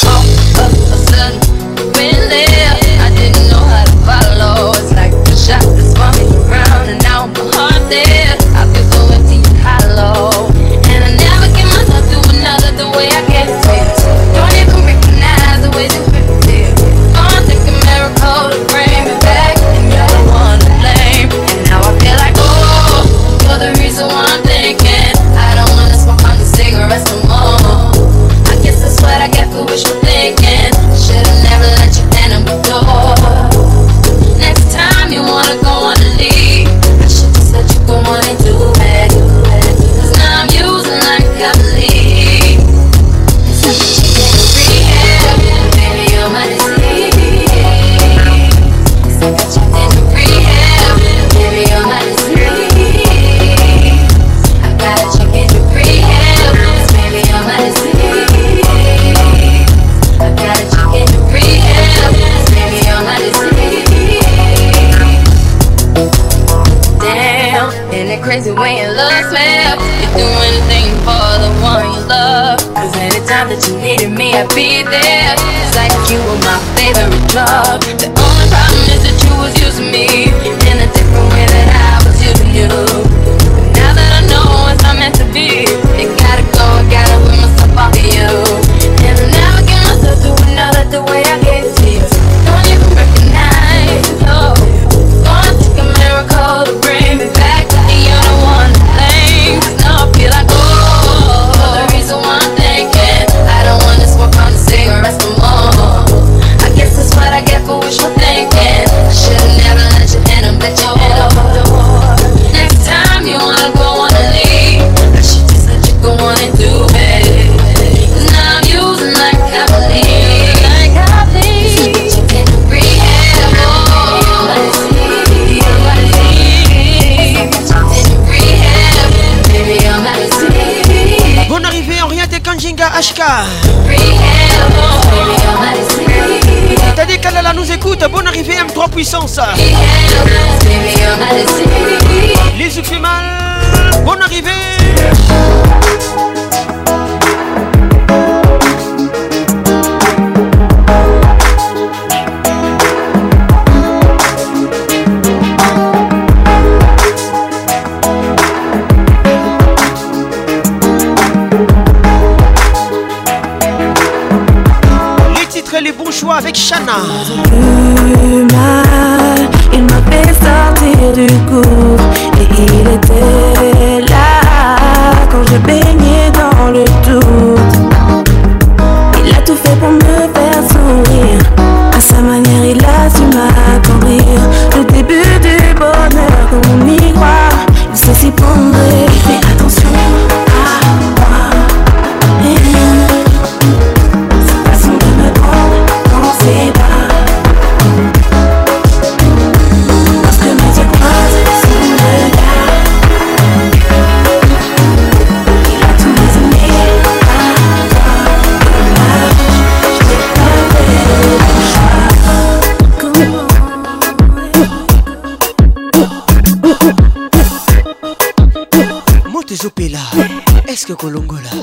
龙回来。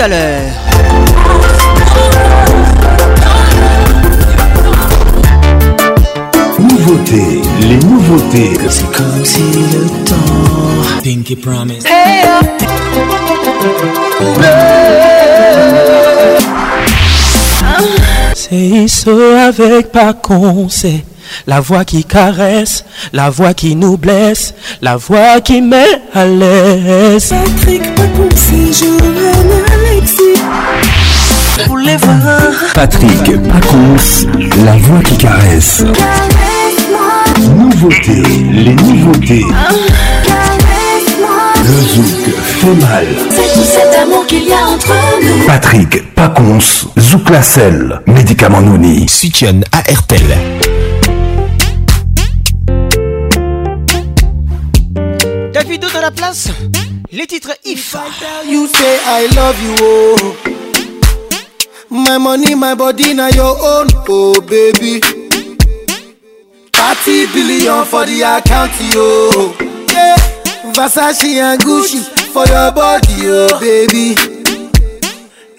à l'heure. Nouveautés, les nouveautés. C'est comme si le temps. Pinky Promise. Oh. C'est ISO avec pas con, c'est la voix qui caresse, la voix qui nous blesse, la voix qui met à l'aise. Patrick Je c'est Johanna. Patrick Pacons, la voix qui caresse. Nouveauté, les nouveautés. Ah. Le zouk fait mal. C'est tout cet amour qu'il y a entre nous. Patrick Pacons, Zouk sel, médicament Nouni. Sution à RTL. tout dans la place, les titres If. I tell you say I love you. Oh. My money, my body, now your own, oh baby. 30 billion for the account, yo. Yeah. Versace and Gucci for your body, oh baby.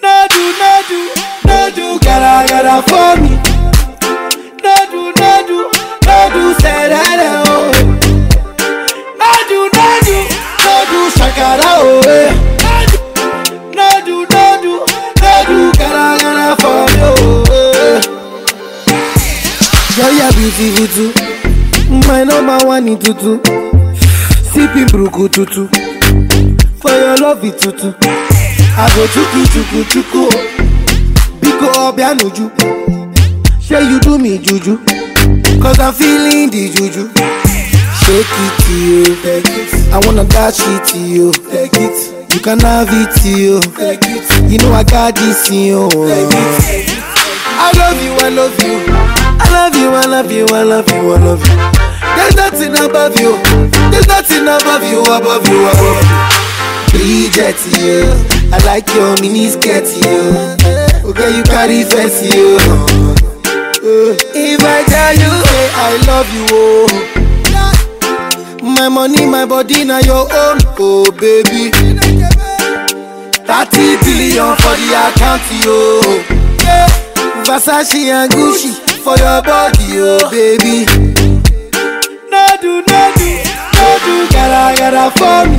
No do, no do, no gotta, gotta for me. No do, no do, no do, say that. vutu my number one ni tutu sipping buruku tutu for your love itutu i go chuku chuku chuku biko ọbẹ anuju you do me juju cause i'm feeling the juju. Shake it to you, I wanna dash it to you, take it. You can have it to you, take it. You know I got this in you. I love you, I love you. I love you, I love you, I love you, I love you. There's nothing above you. There's nothing above you, above you, above you. Bridget, yeah. I like your miniskirt, yeah. Okay, oh, you carry fancy, yeah. Uh, if I tell you, hey, I love you, oh. My money, my body, now your own, oh baby. 30 billion for the account, yo. Yeah. Versace and Gucci. for your body, oh baby. No do, no do, no do, gara gara for me.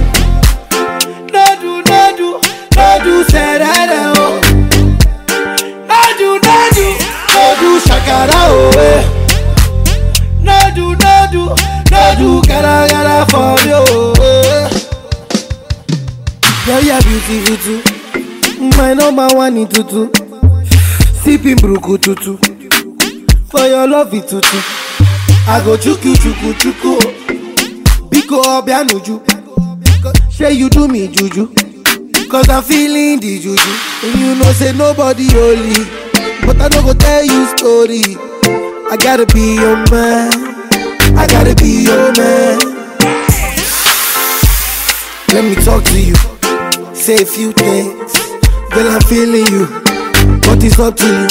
No do, no do, no do, serada, oh. No do, no do, no do, shakara, oh, eh. No do, no do, no do, gara gara for me, oh, eh. Girl, you're beautiful too. My number one in tutu. Sipping brook tutu. for your love itutu i go chuku chuku chuku biko ọbịa n'uju say you do me juju cause i'm feeling the juju And you know say nobody only. but i no go tell you story i gotta be your man i gotta be your man let me talk to you say a few things girl i'm feeling you but it's up to you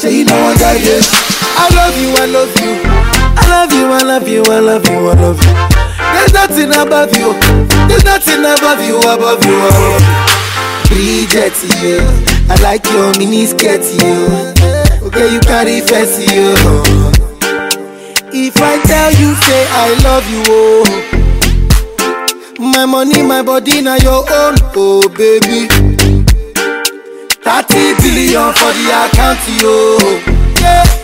say you know i got you. I love you, I love you. I love you, I love you, I love you, I love you. There's nothing above you. There's nothing above you, above you, above you. Bridget, yeah. I like your mini skirt, yeah. Okay, you carry fancy, yeah. If I tell you, say I love you, oh. My money, my body, now your own, oh baby. 30 billion for the account, yo. Yeah.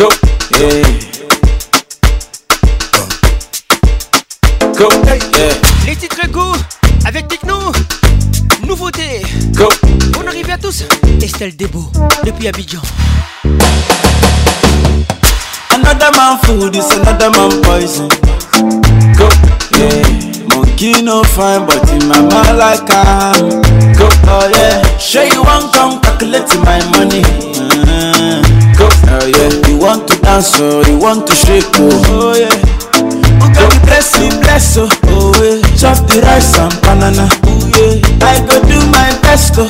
Go, yeah. Go, yeah. Les titres go avec Techno. Nouveauté. Go. On arrive à tous. Estelle Debo depuis Abidjan. Another man food is another man poison. Go, yeah. Monkey no fine, but in my mind like I'm. Go, oh yeah. Show you one come calculating my money. Go, oh yeah. want to dance, oh, You want to shake, oh, oh yeah. Who can be bless you, bless, oh, oh yeah. Chop the rice and banana, oh yeah. I go do my best, oh,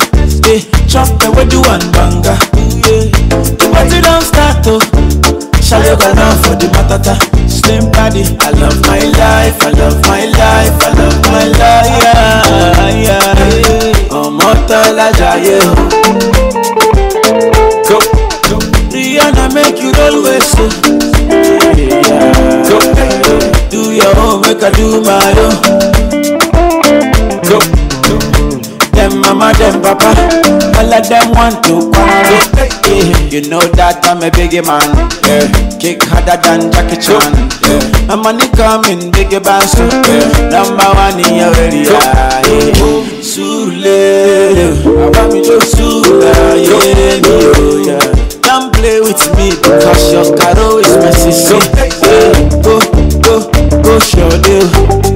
yeah. Chop the wedu and banga, oh yeah. The party don't start, oh. Shall you go down for the matata? Slim body, I love my life, I love my life, I love my life, yeah, yeah, yeah. Ọmọ tọ́lá jayé o. Rihanna make you always so. Go, do your own, make I do my own. Go, Them mama, them papa, all of them want to go. You know that I'm a biggie man. Yeah. Kick harder than Jackie Chan. Yeah. My money coming, biggie bands. So, yeah. Number one in your area. Yeah. Oh. Sule, I want me to Sule, yeah, oh. yeah. Don't play with me because your caro is my sister. Go, go, go, go, go, go,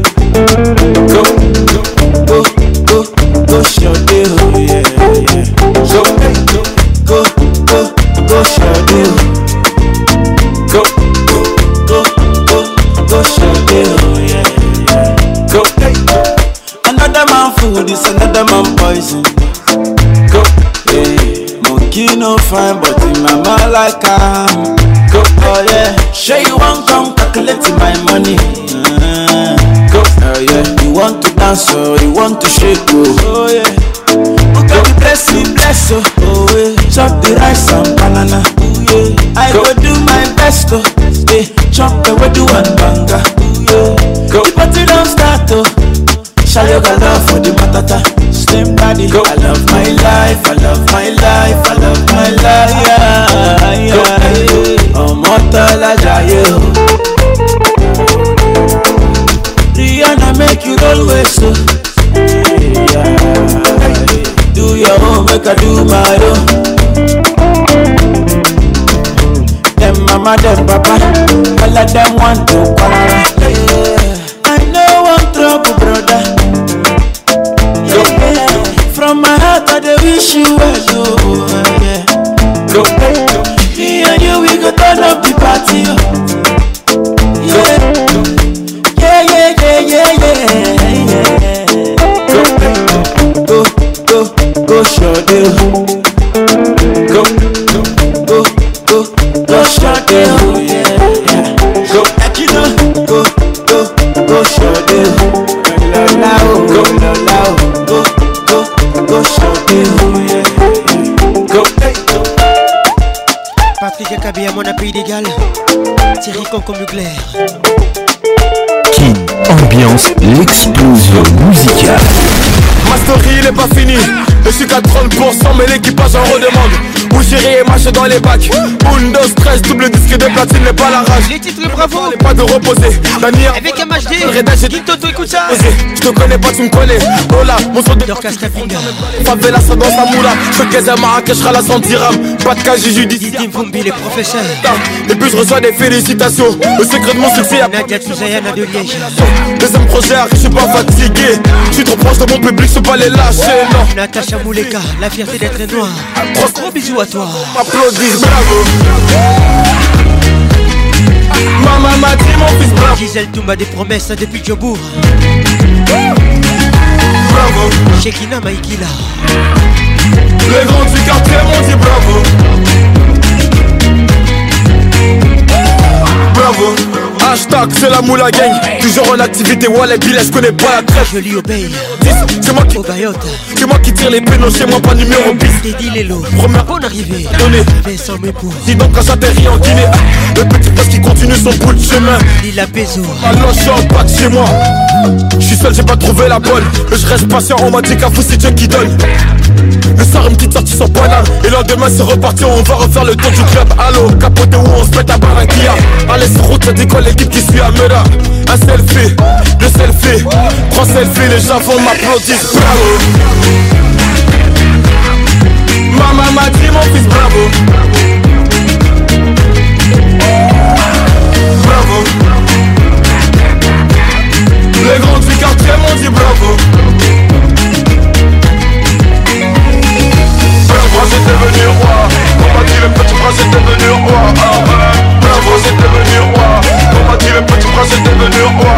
like am. Go oh yeah. Sure you want come calculating my money. Mm. Go oh yeah. You want to dance oh, you want to shake oh. Oh yeah. Who can you bless me bless oh. Oh yeah. Chop the rice and banana. Ooh, yeah. I go. go do my best oh. Yeah. Chop the wedu and banga. Ooh, yeah. Go. The party don't start oh. Shall you go down for the matata? Slim body. Go. I love my life, I love my life, I love my life. Yeah. ọtọlajà yẹ o. Rihanna make you roll waist o. Do your own make I do my own. Dem mama dem papa, all of dem want to quarrel. I no wan trouble brother. Yeah, yeah. From my heart I dey wish you well o. Qui King, ambiance, l'explosion musicale. Ma story, il est pas fini. Je suis qu'à 30%, mais l'équipage en redemande. j'irai et marcher dans les bacs. windows 13 double disque de platine n'est pas la rage. Les titres, bravo. pas de reposer. Daniel, avec MHD, Reda, tout, écoute ça. Je te connais pas, tu me connais. Hola, oh mon son de. Favela, ça dans sa moula. Je à Marrakech, la 110 pas de cas judiciaire. les professeurs. Et puis je reçois des félicitations. Le secret de mon succès Nadia de Liège. Deuxième projet, je suis pas fatigué. Je suis trop proche de mon public, je pas les lâcher. Non. Natacha Mouleka, la fierté d'être noir. Trois gros bisous à toi. Applaudis, bravo. Maman m'a dit mon fils bravo Gisèle Toumba des promesses hein, depuis Djobourg Bravo Shekina Maikila. Les grands du quartier m'ont dit bravo. Bravo. Hashtag c'est la moula gang Toujours en activité Wallet Bill je connais pas la trêve Je lui obéis C'est moi qui C'est moi qui tire les pénaux chez moi pas numéro 10 Première bonne arrivée Donnée Dis donc quand j'atterris en Guinée Le petit poste qui continue son bout de chemin Il a peso Alors je suis en de chez moi Je suis seul j'ai pas trouvé la bonne je reste patient On m'a dit qu'à fou c'est Dieu qui donne le soir une petite sortie son poignard Et le demain c'est reparti On va refaire le tour du club Allo capote où on se met à Barranquilla Allez sur route ça décolle l'équipe qui suit à Mera Un selfie, deux selfies Trois selfies les gens vont m'applaudir Bravo Maman m'a dit mon fils bravo Bravo Les grands du quartier m'ont dit bravo prince est devenu roi dit le petit prince est devenu roi Bravo c'est devenu roi dit le petit prince est devenu roi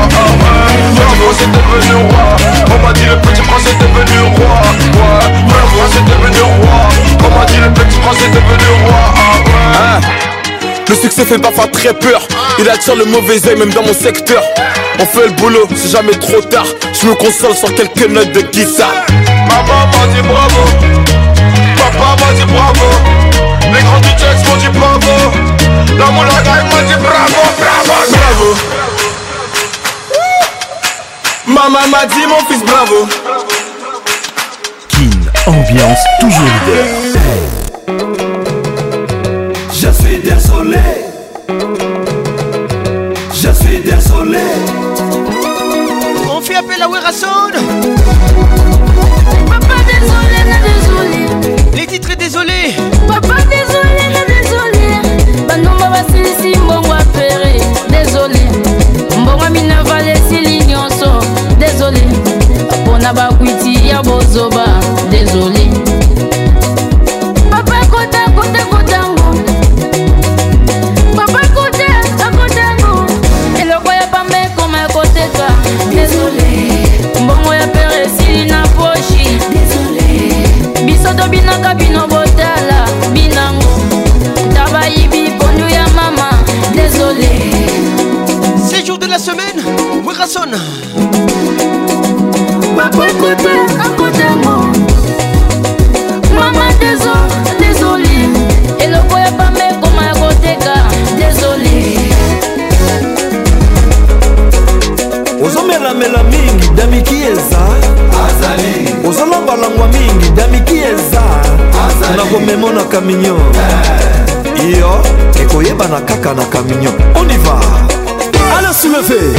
Bravo c'est devenu roi m'a dit le petit prince est devenu roi Bravo c'est devenu roi m'a dit le petit prince est devenu roi ah le succès fait parfois très peur, il attire le mauvais œil même dans mon secteur On fait le boulot, c'est jamais trop tard, je me console sur quelques notes de guitare Ma maman dit bravo, m'a dit bravo Les grands du texte m'ont dit bravo La moulada m'a dit bravo, bravo, bravo Maman m'a dit mon fils bravo Kin, ambiance toujours leader Je suis désolé Je suis désolé On fait appel à Werason titre désolé papa désolé na désolé bandomba basilisi mbongo apere désolé mbongo mina valesili nyonso désolé mpona bakwiti ya bozoba désolé papa kota kota kotango papa kota akotango eloko ya pamba ekoma koteka désolé tobinaka bino botala binango tabayibi pondu ya mama désolé ces jours de la semaine wirason bakokote akotango mama deso désolé eloko ya pamba ekoma ya koteka désolé ozomelamela mingi damiki eza ozolongwalongwa mingi dami nakomema na kaminio yo ekoyebana kaka na kaminio on y va alors soulevez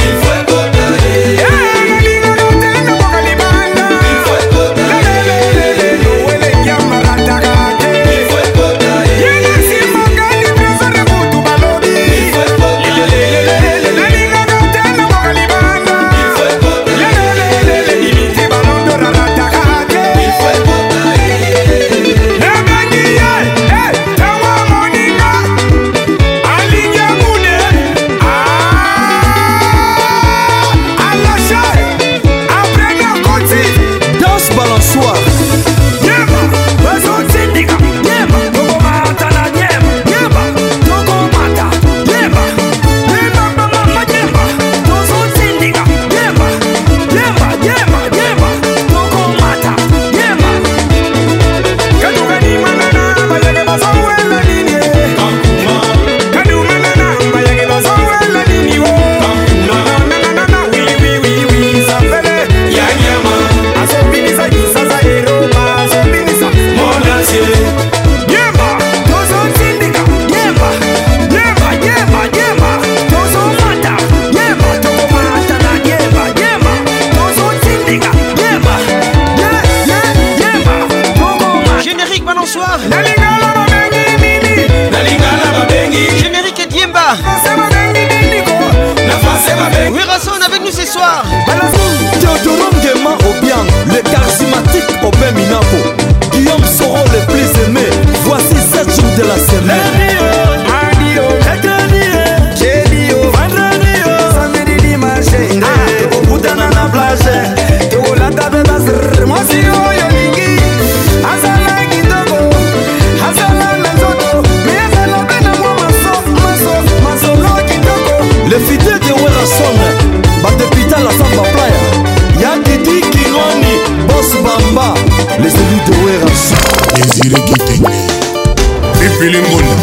fili mbunda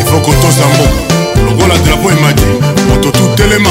ifo kotosa mboka lokola drapo emati moto tutelema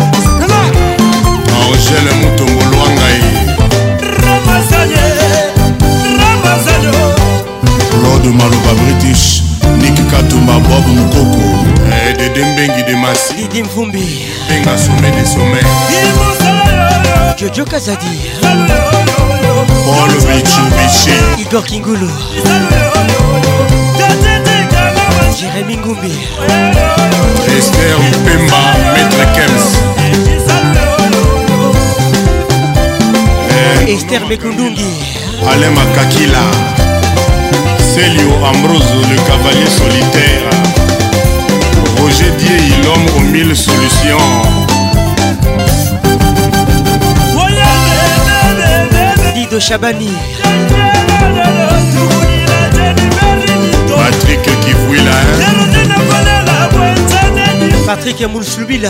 angele motombolo wangai claude maloba british niki katumba bob mokoko eh, dede mbengi de masi didi mvumbi benga some de somer jojo kazadi paul bichubichi igor kingulu jérémi ngumbi ester mpemba maître kems Esther Bekundungi Alain Makakila Célio Ambroso, le cavalier solitaire Roger Dieu l'homme aux mille solutions Dido Chabani Patrick Kivouila hein. Patrick Moulsoubila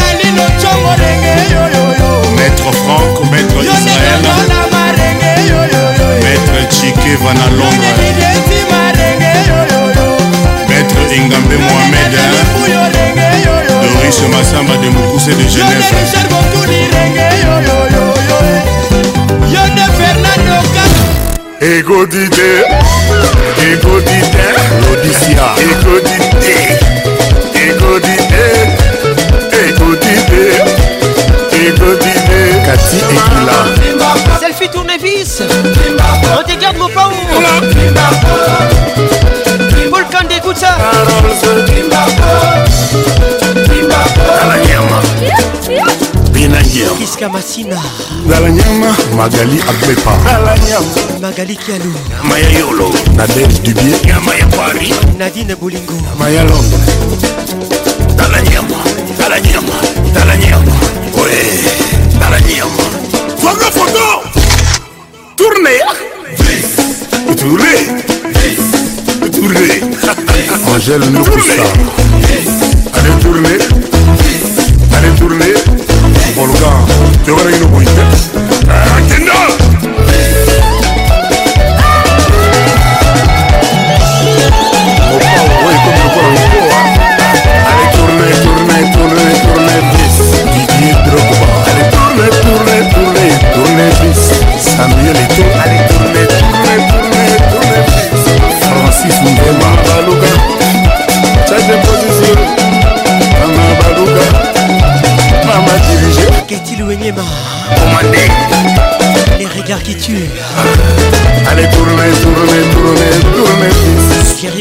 bino ntongo ndenge yoyoyo maître frank maître israel maître chikeva na londres maître ingambe mohamed doris masamba de mokuse de genève egodide egodide odisia egodide Merci Ekoula. Selfie tournevis. On te garde mon pauvre. Paul des écoute ça. Kiska Masina. Dalanyama, Magali Agbepa. Dalanyama. Magali Kialou. Maya Yolo. Nadège Dubié, Maya Paris. Nadine Boulingo. Maya Londres. Dalanyama. Dalanyama. Dalanyama. Daniel. Tournez photo. Tournez. Tournez. Tournez. Angèle nous ça. Allez tourner. Allez tourner. Volcan. Tu vas nous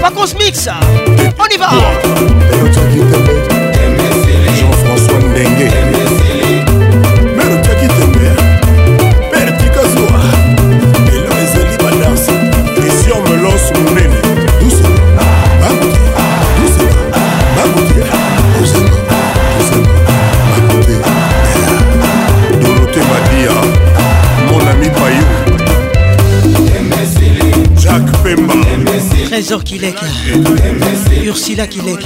Vacances mix On y va Trésor Kilek Ursula Kilek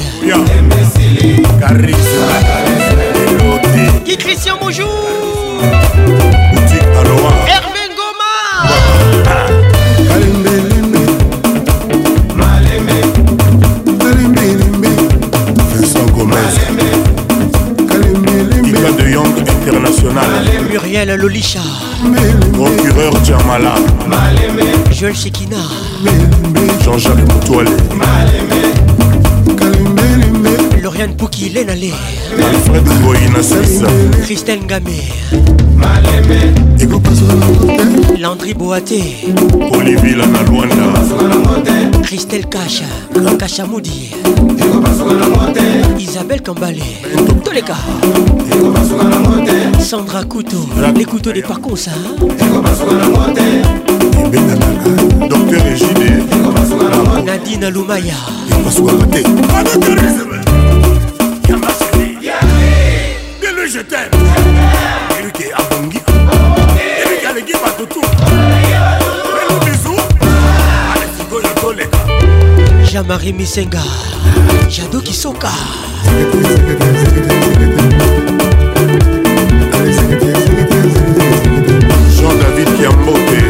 qui Christian bonjour Hervé Goma de Young International Muriel Lolicha Procureur Djamala Joël Shekina. Jean-Jacques Moutoualé. Lauriane Pouki, Hélène Alfred Boïna Christelle Gamé. Landry Boaté. Olivier Lanalouanda. Christelle Kacha. Kacha Moudi. Isabelle Kambale. Toleka. Sandra Couteau. Les couteaux des parcours, hein. babenganaka docteur egide nadina lumaya epasukaka te adotorisme delo jetem erike abongi erike aleki bato tu elobizu alesikoyo toleka jean-marie misenga jado kisoka jean david kiambote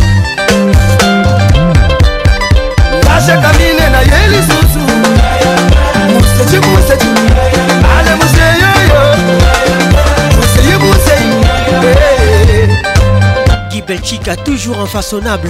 Africa toujours façonnable.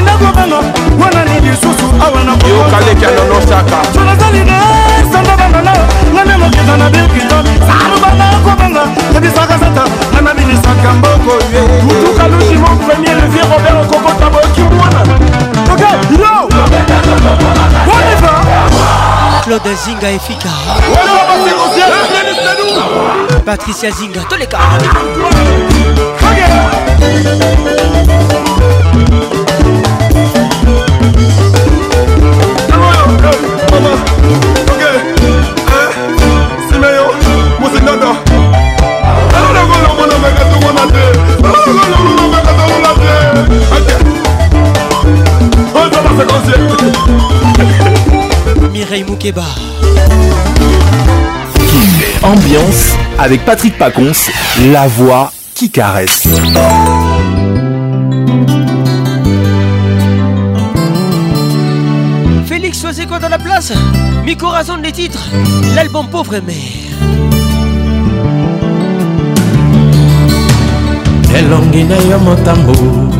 nazali nakobanga wana ni lisusu awa nakoyokalekanonosaka so nazali na sanda bandana ngane mokita na bilkito salubana kobanga ebisaka sata nga nabinisaka mboko ye tutuka luji mon premier levier robert okokota boyoki mwana ok yo boniva claude zinga efika patricia zinga toleka okay. Mireille Ambiance avec Patrick Pacons, la voix qui caresse. Vegas, mi corazón de titres, l'album Pauvre Mère. elongi na yo motambo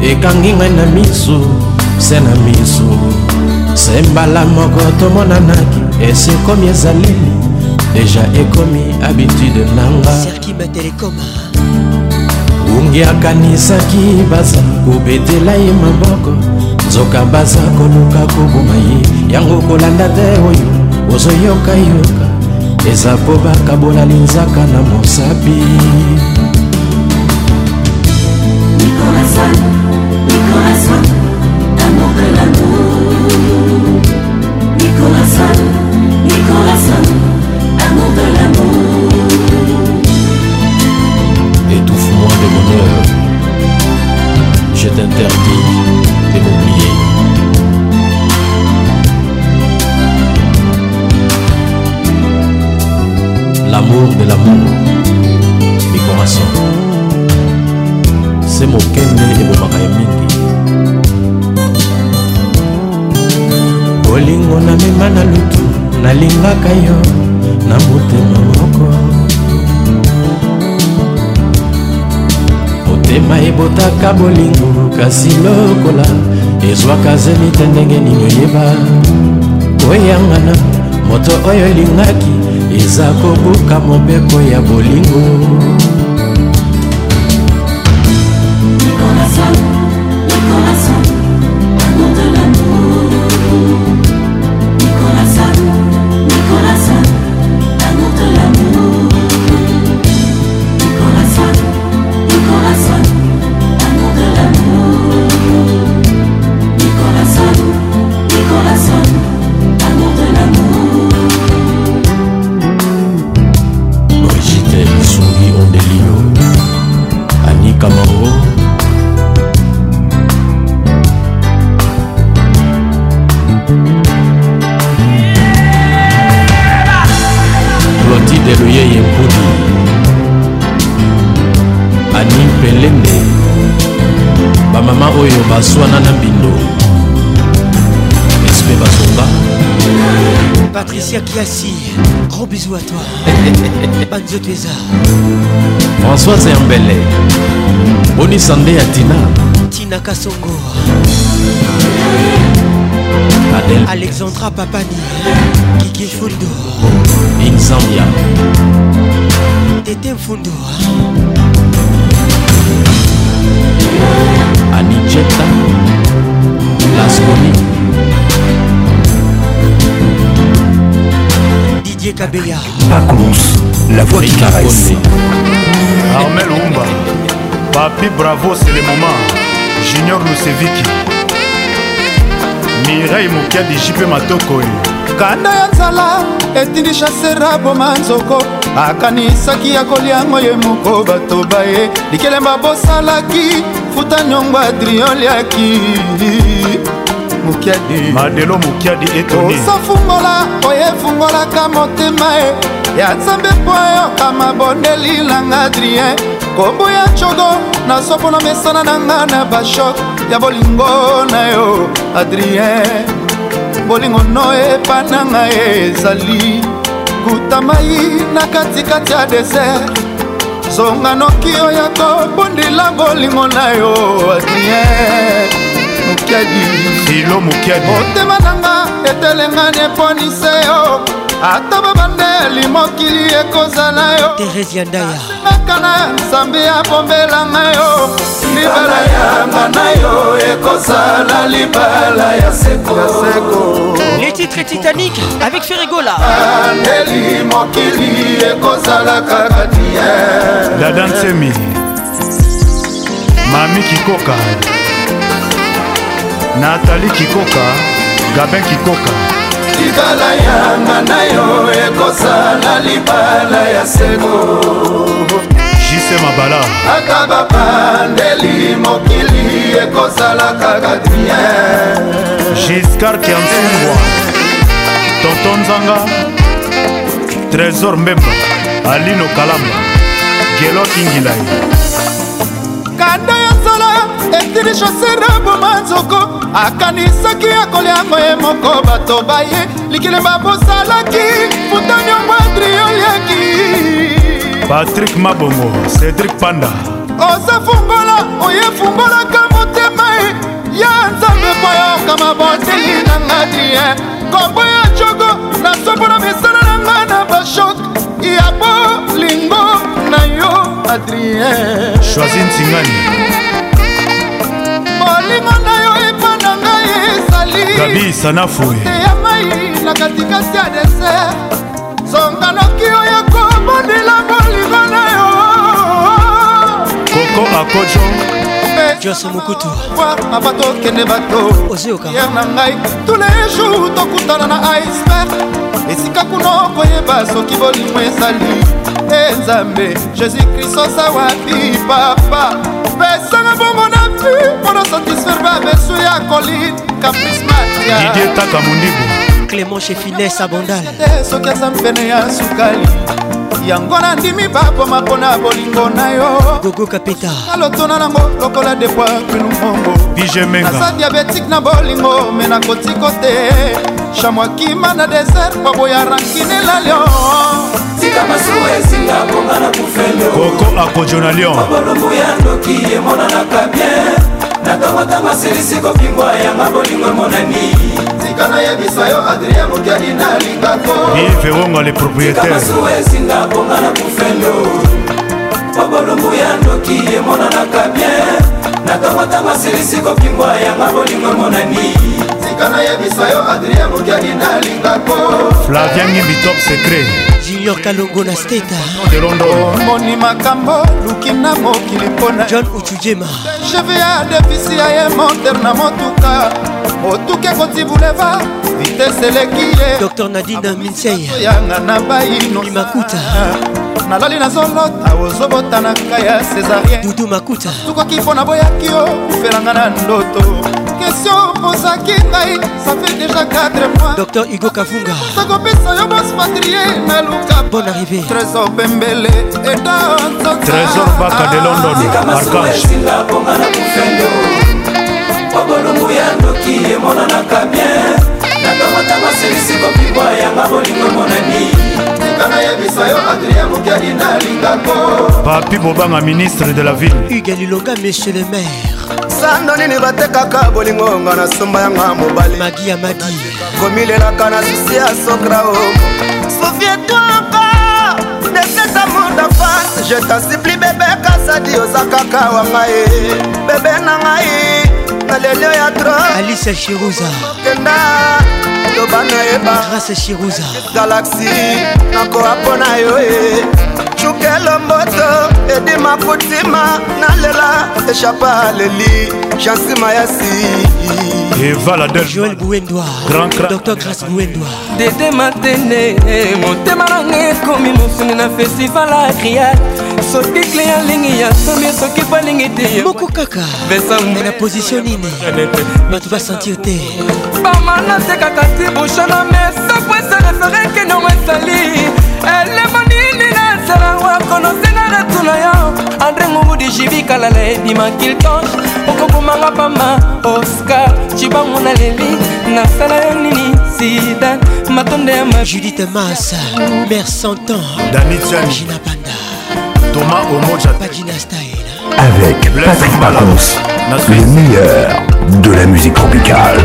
ekangi ngai na misu se na misu se mbala moko tomonanaki esi ekomi ezaleli deja ekomi habitude nanga ungi akanisaki baza kobetela ye maboko nzoka baza koluka koboma ye yango kolanda te oyo ozoyokayoka eza mpo bakabola linzaka na mosapi nalingaka yo na motema moko motema ebotaka bolingo kasi lokola ezwaka zemite ndenge nini oyeba koyangana moto oyo elingaki eza kobuka mobeko ya bolingo Classy, gros bisous à toi. Banzo Teza. Françoise Mbele. Boni Sandé à Tina. Tina Kassongo. Adèle. Alexandra Papani. Kiki Fundo. In Zambia. Tete Fundo. Anijeta. Lasconi. Olivier Kabeya Pacons, la voix qui caresse Armel Oumba Papi Bravo c'est le moment Junior Luseviki Mireille Mokiadi JP Matokoi kanda ya nzala etindi shasera boma nzoko akanisaki ya koliango ye moko bato baye likelemba bosalaki futa nyongo adrioliaki mokiadi madelo mokiadi etonisafungola oyo efungolaka motema e ya nzambe mpo eyokama bondeli langa adrien kombo ya cogo nasopona mesana na nga na bashok ya bolingo na yo adrien bolingo no epananga e, ezali kuta mai na katikati ya desert zonga noki oyo kobondela bolingo na yo adrien mokedi filo mokedi motema nanga etelenga neponise yo ata babandeli mokili ekozala yo tereziandayaka na nzambe abombelanga yo libala yanga na yo ekozala libala ya seko les titres titanic avec ferigola andeli mokili ekozala kaka die dadansemi mami kikoka natali kikoka gabin kikoka libala yanga na yo ekosala libala ya seko jise mabala ata bapandeli mokili ekozala kaka bien giscar kiansungwa tonton nzanga trésor mbemba alino kalamba gelo kingilai siri shoser aboma nzoko akanisaki akoliango ye moko bato baye likilemba bosalaki futani omwadrio yeki patrik mabongo cedrik panda oza fungola oye fungolaka motema ye ya nzambe mpo yokama boteli nanga drie kombo ya jogo nasobola misala nanga na bashok ya bolingo na yo adrien choisi ntingani molimo na yo epa na ngai ezaliya eh. mai na katikati ya deser songa noki oyo kobondela molingo na yo koko akojo jos mokutu ava tokende batoyer na ngai tous les jours tokutana na iceberg esika kuna okoyeba soki bolimo ezali e nzambe jésus krist oza wapi papa pesanga bongo na vi mpona satisfaire babesu ya colin kaprismatiaidetaka mondibo clément chefinese abondal soki aza mpene ya sukali yango nandimi baboma mpona bolingo na yo gogo kapeta alotona nango lokola depois kulumongo bijemengaza diabetike na bolingo me nakotiko te chamwakima na desert baboya rankine la lion tika masuwa esinga konga na kufelo koko akojo na lion babolongu ya ndoki emonanaka bien natomotama silisi kokimbwa yanga bolingo monani tika nayebisa yo adrien mokeli nalingako le propriétaireikamasu ezinga bonga na kufendo po bolumbu ya ndoki emonanaka bien natomotama silisi kokimbwa yanga bolingo monani kaka nayebisa yo adrien mokiani nalingako flaviangi bitop secret junior kalongo na steta omoni makambo luki na mokili mpona john uchujema cheve ya defisi ya ye monter na motuka motuka ekoti buleva vitese eleki ye dr nadina minseyeyanga na bainoimakuta nalali nazolota ozobotanaka ya césarien dudu makuta sukoki mpo naboyaki yo kufelanga na ndoto bakestio ozaki ngai safe deja 4 mois dr hugo kavunga nakopesa yo bos patrie naluka bon arrivé trésor bembele eta trésor baka de london ah, arkangesinga mponga na kofendo po bolumbu ya ndoki emonanaka bien nakamotanga selisi kopimwa yanga bolingo monani Papi Bobanga, ministre de la ville. Hugues Lilonga, monsieur le maire. sando nini batekaka bolingo nga na somba yanga mobali magi ya magi komilelaka na susi ya sokrao oh. souvietoka de cet amour d'enfance je tansipli bebe kasadi oza kaka wa ngai bebe na ngai na leli ya troalice shiruza kenda loba nayeba grâce shiruza galaxi nakoa mpo na yo e chukela mboto edima kutima nalela eshapa aleli chansima ya si evala deljoel buendwa dr grace buendwa dede matene motema nanga ekomi mosuni na festival akria soki kle alingi ya sambi soki po alingi te moko kaka na position nini bato basentir te bamana te kaka ti bushona mesa po eserefere keno esali elemoni ezalanga konosengaka tuna yo andre ngubudi jibikalala ebima kilton okokomanga pamba oscar cibangu na leli nasala yo nini sida matonde ya ma judite masa mer santan danitiangina banda thomas omojapadina style avec Patrick Balance, le meilleur de la musique tropicale.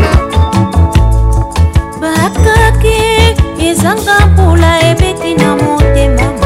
Bakaki ezanga mpula ebeti na motema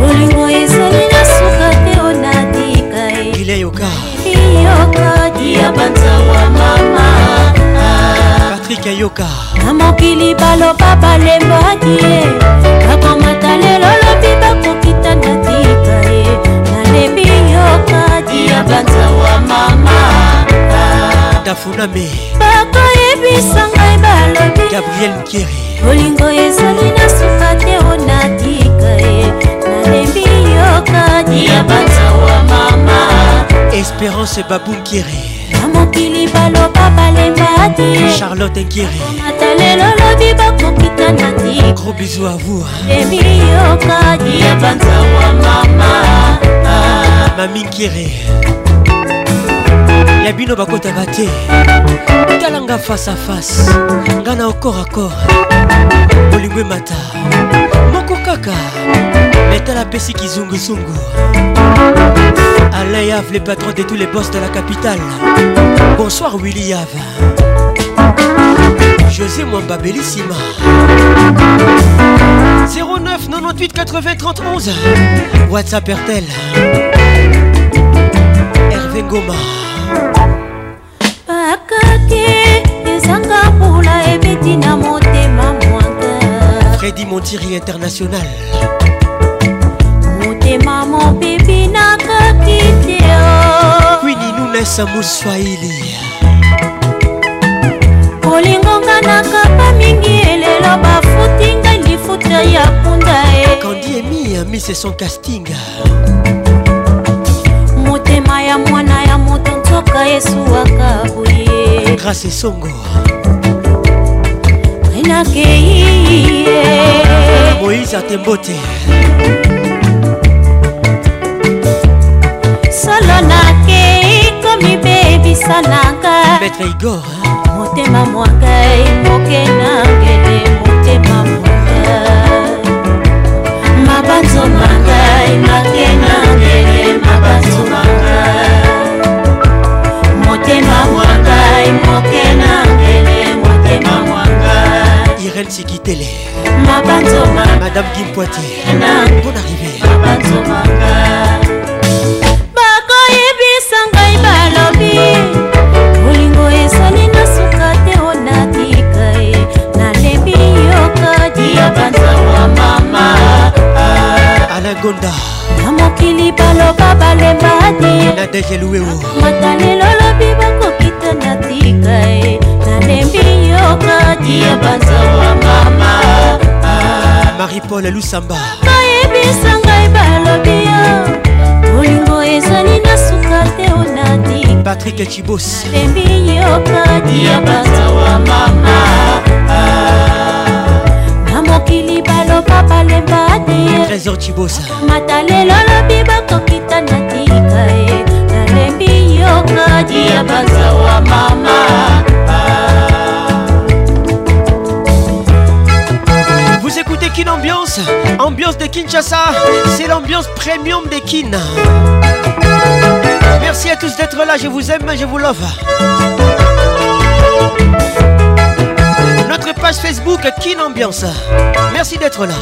bolingo ezali na suka te onatika yokayokatia banzawa mama patrik ayoka na mokili baloba balembaki ye bakomata lelo lobi bakokita na tika ye nalembi yokatia banzawa mama dafuname bakoyebisa ngai balobi gabriel mkeri bolingo ezali na suka maladi ya banzawa mama espérance babunkiri na mokili baloba balemba te charlotte nkiri ata lelo lobi bakokita na ti gros bizu avour emiyoka di ya banzawa mama maminkiri ya bino bakotaka te talanga face à face nga na okor akor bolingo emata moko kaka metala apesi kizunguzungu alain yave le patron de tous les boss de la capitale bonsoir willy yave josé mwamba belisima 09 98 80 31 whatsapp hertel hervé ngoma tina motema mwanga fredi montiri international motema mopepi nakoki te kwini nunesa moswahili kolingonga nakapa mingi elelo bafuti ngai lifuta ya punda e kandi emi amise son casting motema ya mwana ya moto nzoka esuwaka boye grâce esongo nakei moïse atembote solo nakei komibebisa nanga maître igor motema mwakai moke nangene motema mwaka mabanzo mangai make nangene mabanzo manga motema mwakai moke nangene motema mwangai Irel Sikitele Madame Kim Poitier Bon arrivée bakoyebisa ngai balobi bolingo ezali na suka te onatika ye nalembi yokadi ya banzama mama alagonda na mokili baloba balemba te na dejelueo matalelo lobi bakokita natika ye nalembi demokrati ya bazawa mama marie-paul lusamba bayebisa ngai balobi yo bolingo ezali na suka te onati patrik cibos alembi yokati ya bazawa mama na mokili baloba balemba te trésor cibosa mata lelo lobi bakokita na tika ye nalembi yokati ya bazawa mama Ambiance, ambiance de Kinshasa, c'est l'ambiance premium de Kin. Merci à tous d'être là, je vous aime, je vous love. Notre page Facebook Kin Ambiance. Merci d'être là.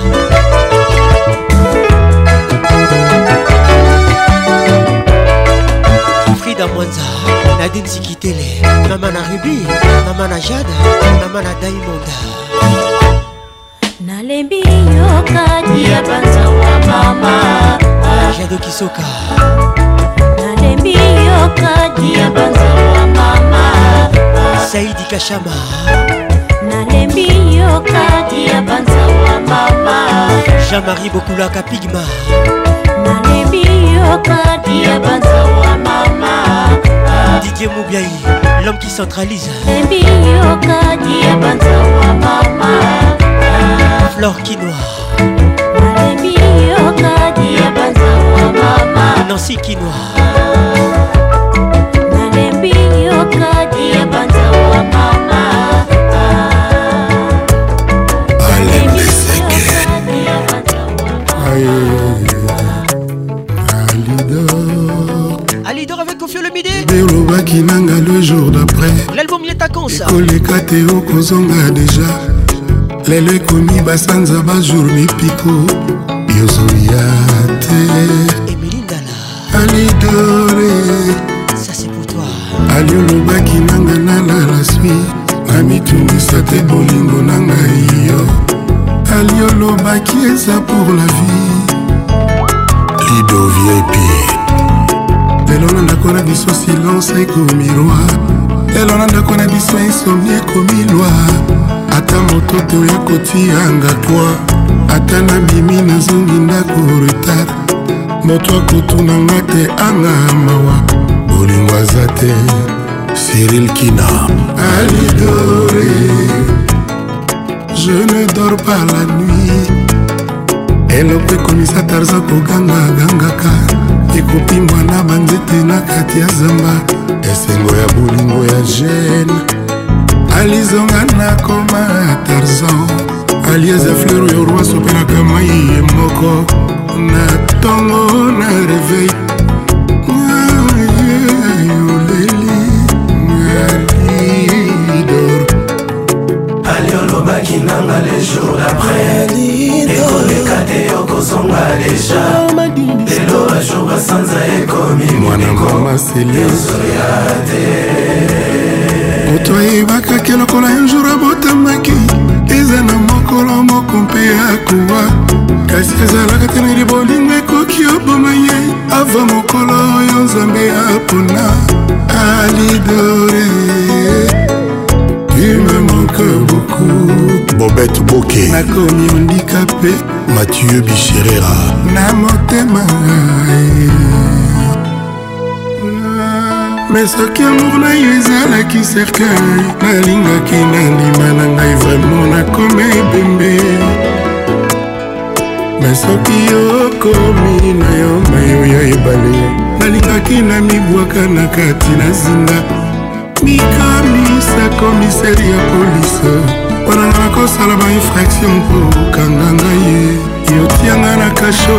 Frida Mwanza, Nadine Sikitele, Mamana Ruby, Mamana Jade, Mamana Diamond. Nalembi kati ya banzawa mama jado kisoka nalembi yo kati ya banzawa mama saidi kashama nalembi yo kati ya banzawa mama jean-marie bokulaka pigma nalembi yo kati ya banzawa mama didier mobiai l'homme qui centralise nalembi yo kati ya banzawa mama flor kinoir nancy kinwa nalembi yo kadi ya banzawa mama Alidor avec Kofio le midi elobaki nanga le jour d'après l'album il est à kansa koleka te okozonga déjà lelo ekomi basanza bajour mipiko yozoya te pleurer ali olobaki nanga nana na swi na mitungisa te bolingo na ngai yo ali olobaki eza pour la vie lido vip lelo na ndako na biso silence ekomi roi lelo na ndako na biso insomi ekomi loi ata moto toya kotianga toi ata nabimi nazongi ndako retard moto akotunanga te anga mawa bolingo aza te cyril kina alidore je ne dors pas la nuit eloko ekomisa tarza koganga gangaka ekopimbwa na banzete na kati ya zamba esengo ya bolingo ya gene alizonga nakoma tarzan alieza fleur oyo rwaso opelaka mai ye moko na ntongo na reveil oleli alidor aliolobaki nanga le jour d'après ekoleka te okozonga deja lelo bajour basanza ekomi mwanekomaseliozoya te moto ayebakaki lokola ya jour abotamaki eza na mokolo moko mpe akowa eske ezalaka te nayeli bolingo ekoki oboma ye ava mokolo oyo nzambe apona alidore ume moke buku bobet boke nakomi ondikape mathieu bicherera na motema me soki amour na yo ezalaki cercueil nalingaki na ndima na ngai vraimen nakome ebembe me soki okomi na yo mayo ya ebale nalingaki na mibwaka na kati na zinga mikamisa komiseri ya polise wana nakosala bainfraction mpo okanga ngai ye yotianga na kasho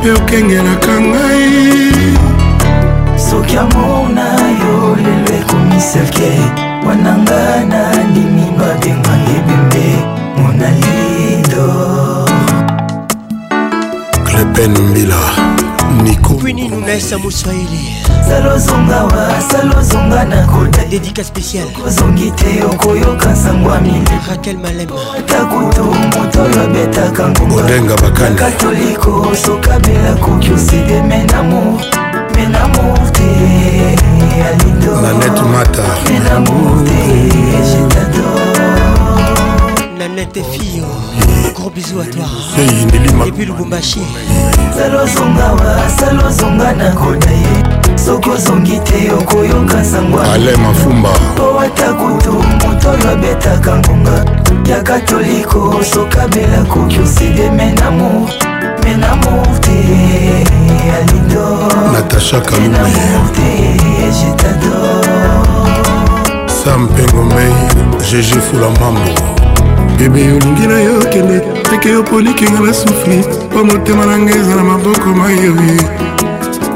mpe okengelaka ngai soki amona yo lelo ekomiselke wana nga na ndimi babenga ebembe monali ben mbila nikomini nunaesa moswaeli salozongawa nakota dédica spécial kozongi te okoyoka nsango ya mile rakel malemaatakutu moto oyo abetaka ngobodenga bakani katoliko sokabela koki oside menamo menamo te alindo nanete mata menamo te jetador nanette fille gros bisous à toi et puis lubumbashi selo ozongawa selo ozonga nakona ye soki ozongi te okoyoka sangwaale mafumba po ata kutu moto oyo abetaka ngonga ya katoliko sokabela koki oside menamour menamour te alindo natasha kalume je t'adore sam pengomei gg fula mambo bebe olingi na yo kende teke yopolikinga na sufi mpo motema na ngai eza na maboko mayoye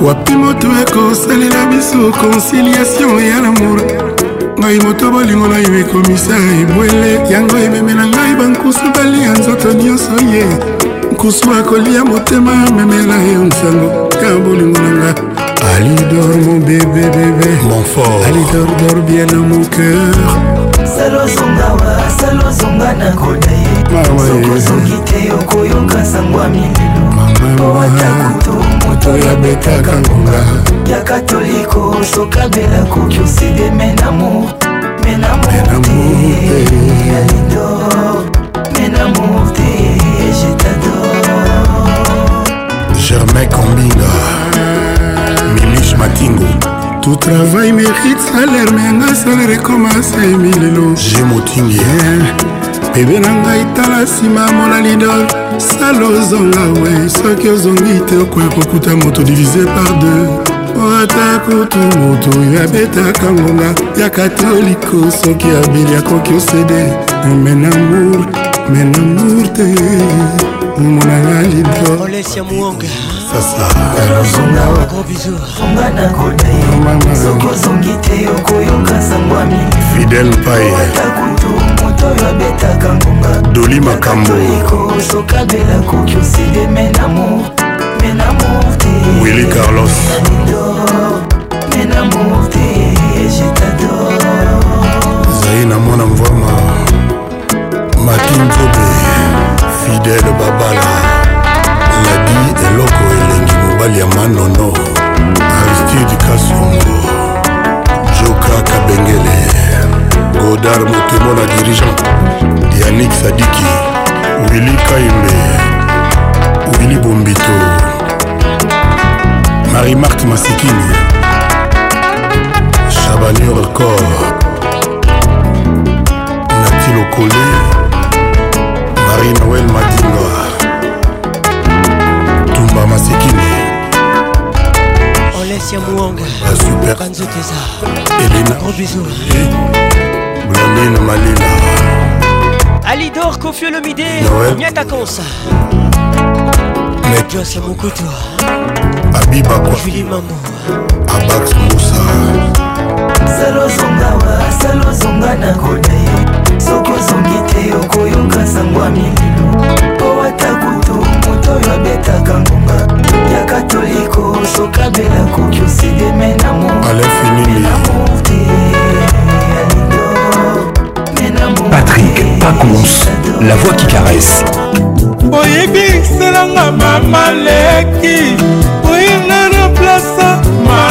wapi moto ekosalela biso conciliation ya lamour ngai moto bolingo na yo ekomisa ebwele yango ememela ngai bankusu balia nzoto nyonso ye nkusu akolia motema memela yo nsango ya bolingo na nga alidor mon bébé bébé mon fort alidor dor bien dans mon cœur ozonga wasala ozonga na koda ye ah soki ozongi te okoyoka sango ya mililo po ata kutu moto yabetaka ngonga ya katoliko sokabela koki oside menamo menamo te alido menamo te jetador germain combinga mimish matingo tout travail mérite salaire menga salaire ekomasa emilelo je motingi eh, bebe na ngai tala nsima mona lidor sala ozonga we soki ozongi te okoya kokuta moto divise par deux ata kutu moto oyo abetaka ngonga ya katoliko soki abeli akoki osede menamour menamour te mongona ya lidoozongaki eh, te okoyoka sango fidel payemoto oyo abetaka ngonga doli makambo sokabela koki oside menamo menamo te willi carlos menamo te jetador zai na mwana mvama makintobe fidele babala ladi eloko elengi mobali ya manono aristide kasongo joka kabengele godar motemo na dirigent yanik sadiki wili kaimbe wili bombito marie marthe masikini chabanur cor nati lokole marie noel madinga tumba masekini olesia muwanga banzoteza elena gros oh, bisou blandine malina alidor kofiolomide nyatakonsa josia mokutu abibakjulie mambo abax musa salozongawa salozonga na kona ye soki ozongi te okoyoka sango ya milimo mpo ata kutu moto oyo abetaka ngonga ya katoliko sokabela koki osideme na moamour te alindo patrik pacons la voix qui caresse oyebiselanga mama leki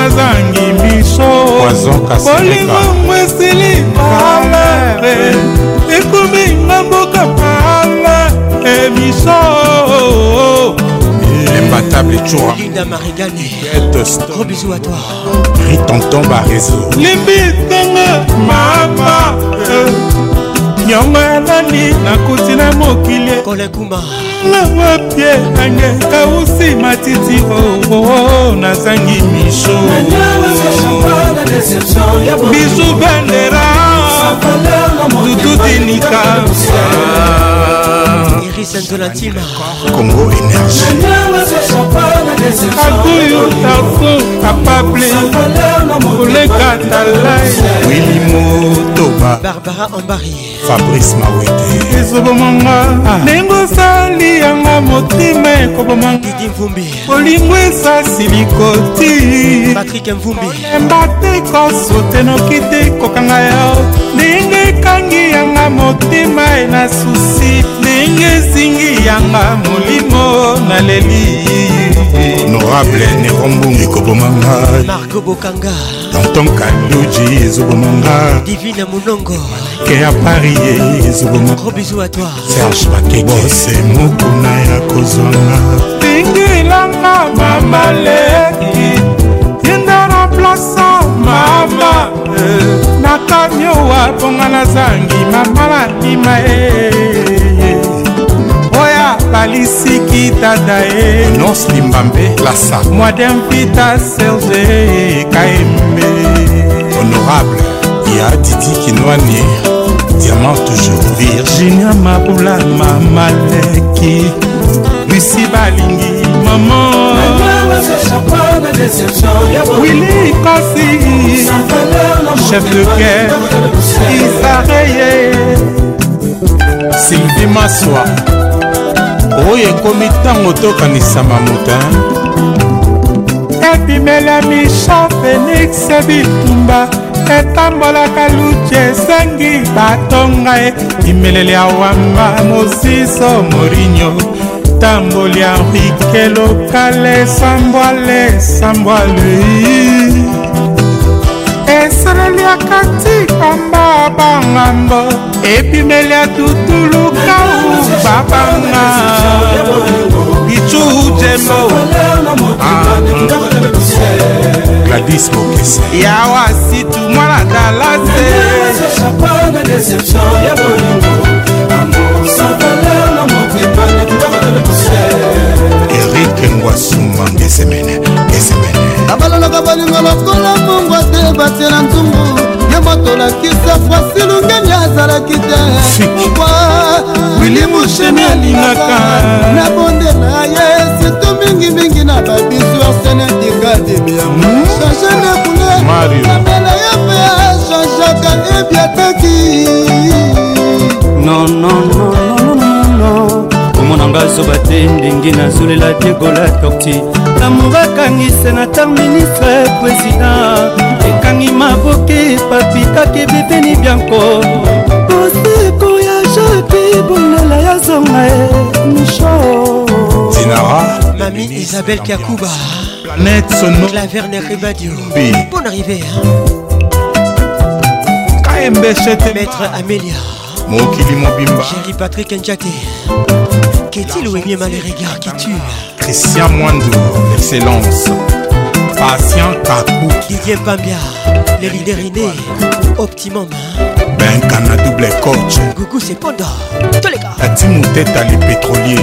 nazangi biso bolingongo esili malare ekominga mboka malare e biso imbattable Linda Marigani Gros bisous à toi Ritonton Barézo Limbitanga Mama nyongo alali nakuti na mokili lawapie ange kausi matiti oo nazangi misho bisu bandera dutudinika patrice antolatima congo énergieakuyu taku kapable koleka talaiwili motoba barbara ambari fabrice mawete ezobomanga ah. ndenge osali yanga motema ekobomangadi mvumbi kolingo esasi likoti patrik mvumbi emba te kosotenoki te kokanga yo ndenge ekangi yanga motema ena susi ndenge esingi yanga molimo naleli honorable nerombungi kobomanga marko bokanga tonton kaluji ezobomanga divine monongo ke ya parie ezobomanga robisu a toi serge bakebose mokuna ya kozwanga bingilanga mamaleki yenda na plasa mama na kamio wa ponga na zangi mamala ndima e opalisiki tata e nos limbambe lasa mwadem pita serge kaembe honorable ya didi kinoanie diamant toujours virginia mabula mamaleki lusi balingi mama wili kosi chef de guerre isareye sylvie masoir oyo ekomi ntango tokanisama mota ebimela misha félix bitumba etambolaka luci esengi batonga e bimeleli ya wamba mosiso morinio tamboli ya rike lokale sambwale sambwalei eteleli akatika mbabangamba ebimeli atutulukau babanga bitu jembo ah. gladis mokese yawa situ mwana dalase erik ngwasumba ngesemene ngesemene nabalolaka balinga lokola mongo te batiela ntungu ye motolakisa fasi lungeni azalaki te wili musheni alingaka na bonde na ye sito mingimingi na babisu asenedikadimi ya change na kule sabela ye mpe changeaka ebiataki nonnnnnnn bomo na nga zoba te ndenge nazolela diegola torti lamour akangi senatar ministre président ekangi maboke papikaki bepeni bianko koseko ya jaki bolela ya zonga e misho dinara mami isabel kiakuba planète sono claverner rebadio bon arrivé kmbct maître amélia mokili mobimba jéri patrick njake Qu'est-il ou mal les regards qui tue. Christian Moindou, l'excellence. Patient Kakou. Didier Pambia, les Rideriné, Optimum. Hein ben Kana double coach. Gougou c'est Panda, tous les gars. Tati à les pétroliers.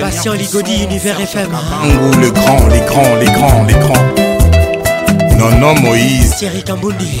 Patient Ligodi, Univers FM. Hein Kangou, le grand, les grands, les grands, les grands. Non, non, Moïse. Thierry Kamboundi.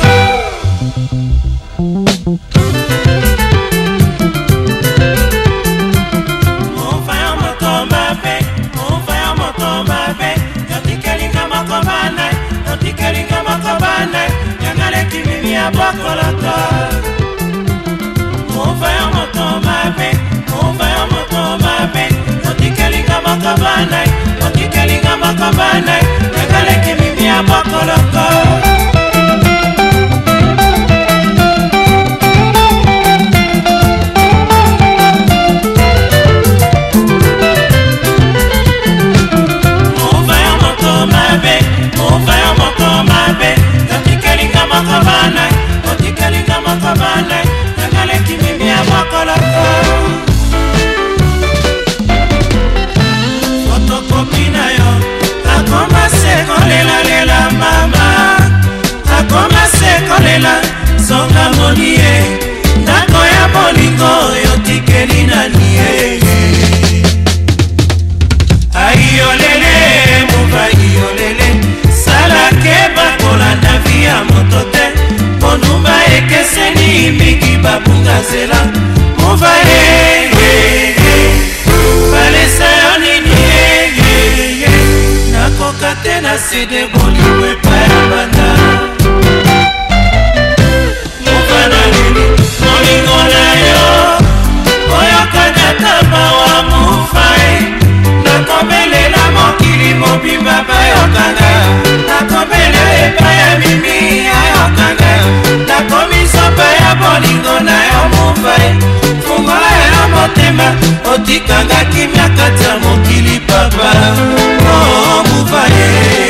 bana yanga leki mimi ya bokoloto mova ya moto mabe mova ya moto mabe otikelinga moko bana otikelinga moko bana yanga leki mimi ya bokoloko omoni ye ndako ya bolingo oyo tikeli nani ye aiyolele mova iyolele salake bakola na vi ya moto te monuma ekeseni mingi babunga nzela mova ye balesa yo nini ye nakoka te na sede bolingo epai ya banda mobimba bayokana nakomela epai ya mimi ayokana nakomisopa ya bolingo na yo mofai fungola ya motema otikanga kimia kati ya mokili papa obuvaye oh,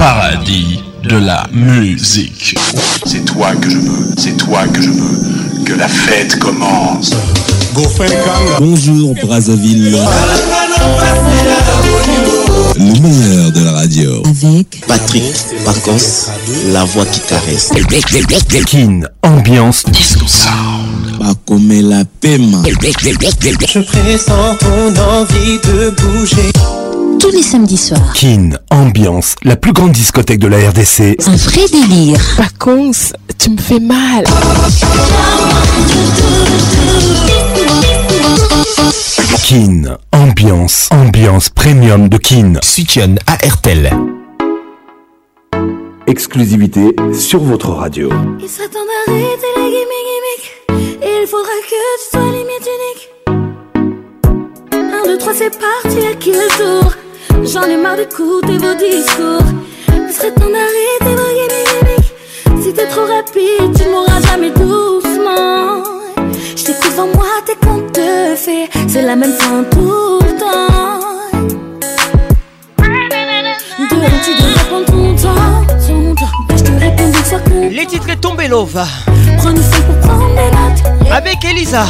paradis de la musique. C'est toi que je veux, c'est toi que je veux, que la fête commence. Bonjour Brazzaville. Le meilleur de la radio. Avec Patrick Pacos, la voix qui caresse. Kin, ambiance disco sound. Pas comme la paix. Je pressens ton envie de bouger tous les samedis soirs. Kin, ambiance, la plus grande discothèque de la RDC. Un vrai délire. Pacons, tu me fais mal. Kin, ambiance, ambiance premium de Kin. Switchen à RTL. Exclusivité sur votre radio. Il serait temps d'arrêter les gimmicks, gimmicks. Il faudra que tu sois limite unique. 1, 2, 3, c'est parti, à qui le tour J'en ai marre d'écouter vos discours. C'est ton arrêt, d'arrêter vos gimmicks. Si t'es trop rapide, tu mourras jamais doucement. Je t'écoute en moi tes contes te fait C'est la même fin tout le temps. tu devrais prendre ton temps. temps. je te réponds une fois Les titres est tombé, Prends une pour prendre mes notes. Avec Elisa.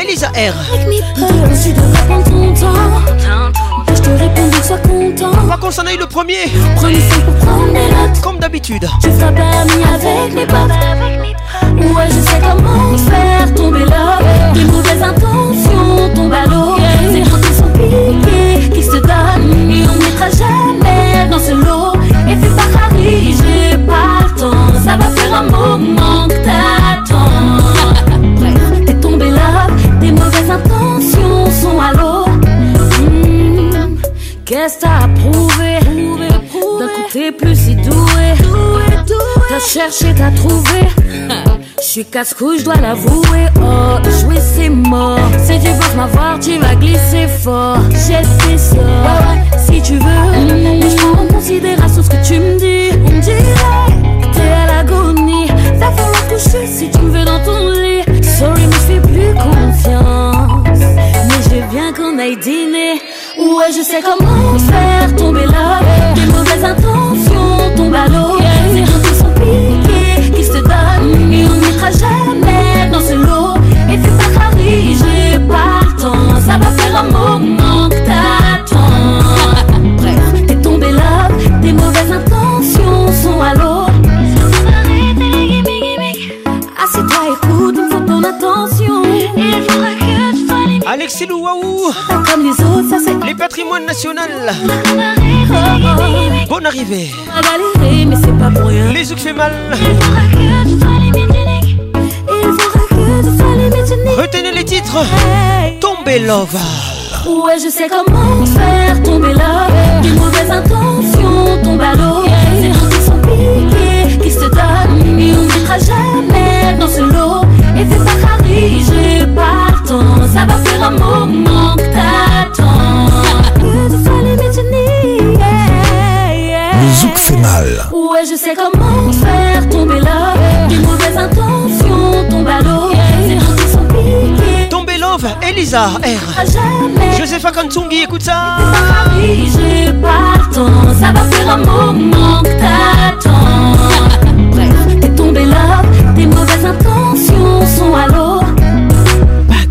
Elisa R. Avec mes tu devrais prendre ton temps te répondre, sois content. Pas qu'on s'en aille le premier. Prenez celle pour prendre des notes. Comme d'habitude. Je seras permis avec mes potes. Ouais, je sais comment faire tomber l'homme. Des mauvaises intentions tombent à l'eau. C'est quand qui sont piqués, qui se donne Et on mettra jamais dans ce lot. Et c'est pas Harry, j'ai pas le temps. Ça va faire un moment que t'attends. T'es tombé là, des mauvaises intentions. Qu'est-ce t'as à prouver, D'un t'es D'un plus si doué, T'as cherché, t'as trouvé. Je suis casse-cou, je dois l'avouer. Oh, jouer c'est mort. Si tu veux m'avoir, tu vas glisser fort. J'ai fait ça. si tu veux, mais je prends en considération ce que tu me dis. On me dirait t'es à l'agonie. Va falloir coucher si tu me veux dans ton lit. Sorry, mais j'fais plus confiance. Mais je bien qu'on aille dîner. Ouais, je sais comment faire tomber là Des mauvaises intentions tombent à l'eau. Ces gens qui sont piqués, qui se donnent. Et on n'ira jamais dans ce lot. Et c'est pas grave, j'ai pas le temps. Ça va faire un moment. Alexis Louaou Comme les autres, ça c'est Les patrimoines nationaux oh, oh, oh. Bonne arrivée mais c'est pas pour rien Les yeux fait mal Retenez les titres Tomber love Ouais, je sais comment faire tomber love Des mauvaises intentions tombent à l'eau Les gens qui sont piqués, qui se donnent Et on n'entra jamais dans ce lot Et c'est pas j'ai pas ça va faire un moment que t'attends. Deux fois les Le zouk fait mal. Ouais, je sais comment faire tomber love Tes mauvaises intentions tombent à l'eau. Tes gens qui sont piqués. Tomber love, Elisa R. À jamais. Josepha Kantungi, écoute ça. J'ai pas le temps. Ça va faire un moment que t'attends. Bref, t'es tombé love. Tes mauvaises intentions sont à l'eau.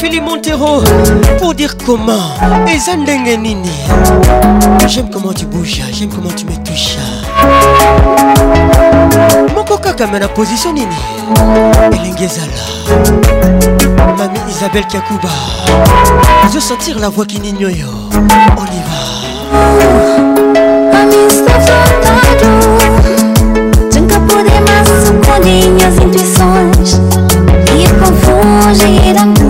Philippe Montero pour dire comment et Nini J'aime comment tu bouges, j'aime comment tu me touches. Mon Coca comme la position nini Elengezala Mamie Isabelle Kakuba Je veux sentir la voix qui n'ignore On y va Nunca podemos unir as intuições E confundir a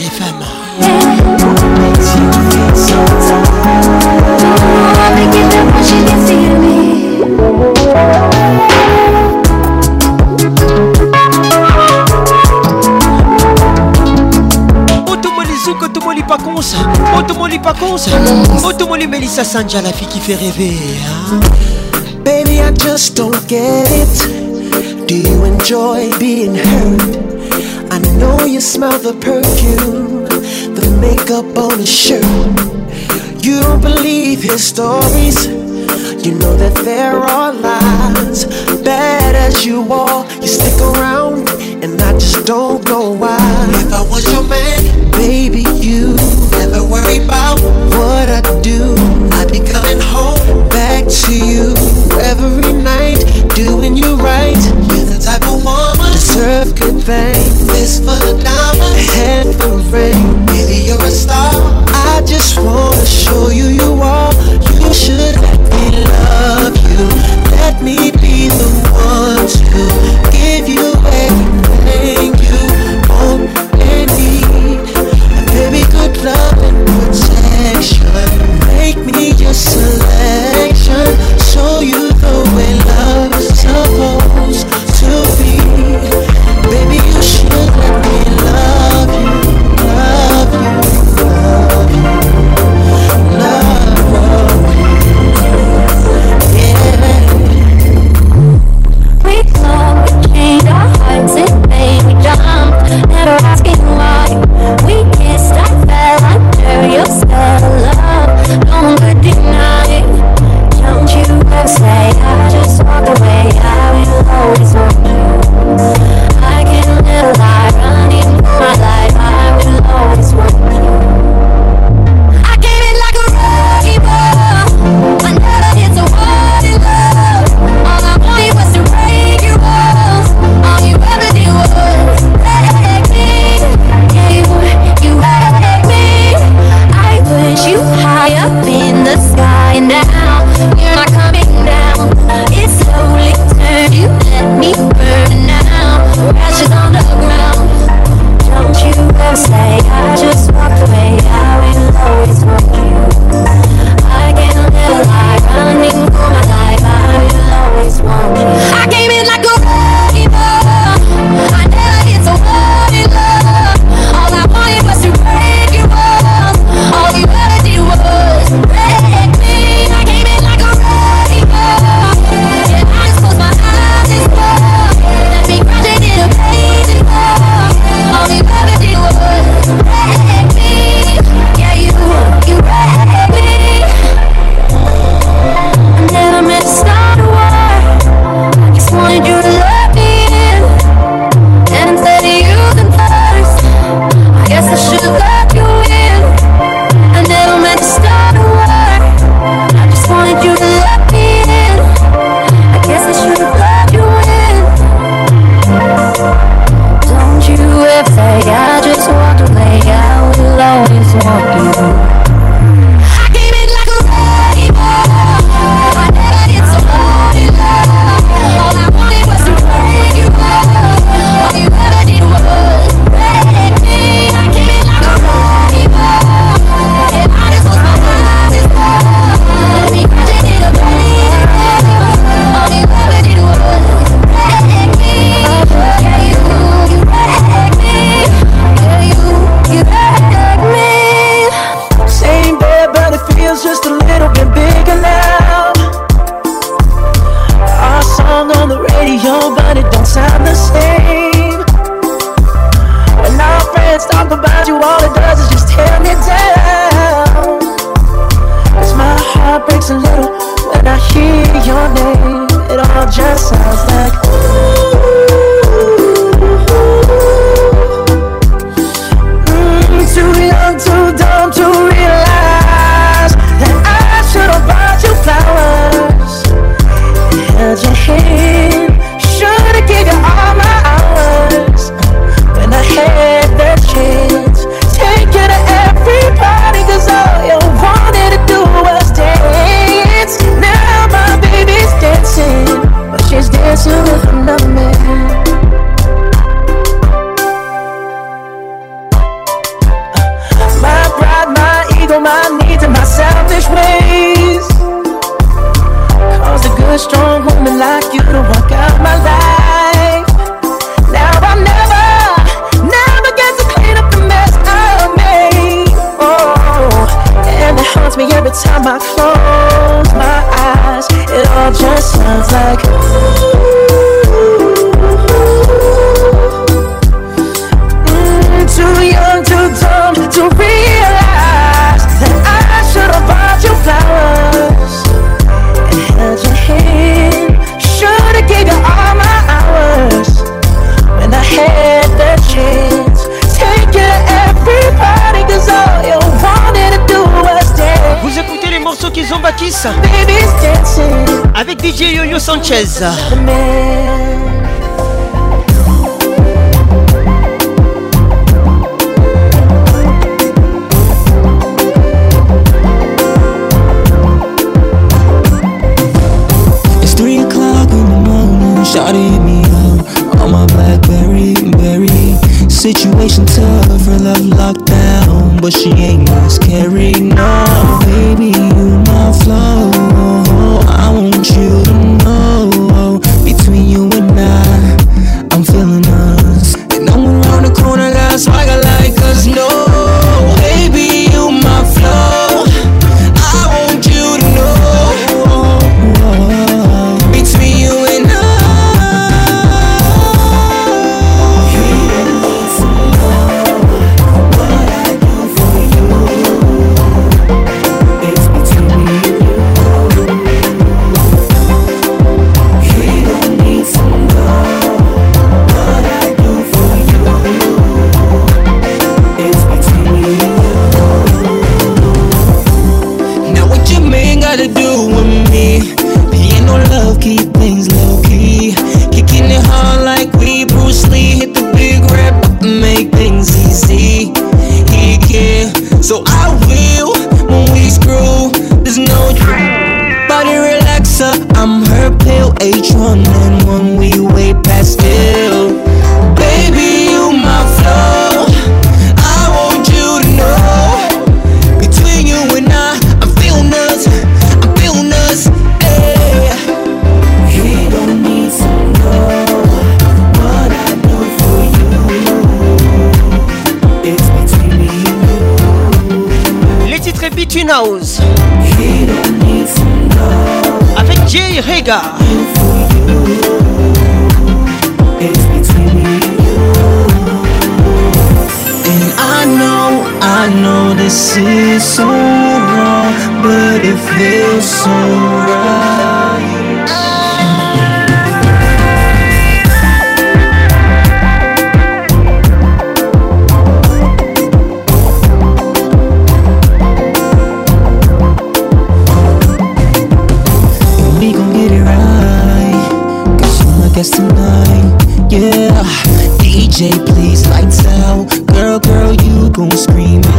Salut Melissa Sanja, la fille qui fait rêver. Hein? Baby, I just don't get it. Do you enjoy being hurt? I know you smell the perfume, the makeup on his shirt. You don't believe his stories. You know that there are lies. Bad as you are, you stick around, and I just don't know why. If I was your man, baby, you Never worry about what I do. I be coming home back to you every night, doing you right. You're the type of woman deserve good things. This for the diamond, head of rain. Maybe you're a star. I just wanna show you you are. You should let me love you. Let me be the one to give you everything. selection. Show you Sanchez.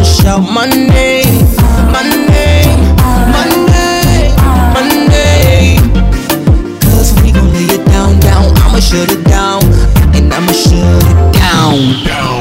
shout my name, my name, my name, my name. Cause we gon' lay it down, down. I'ma shut it down, and I'ma shut it down. down.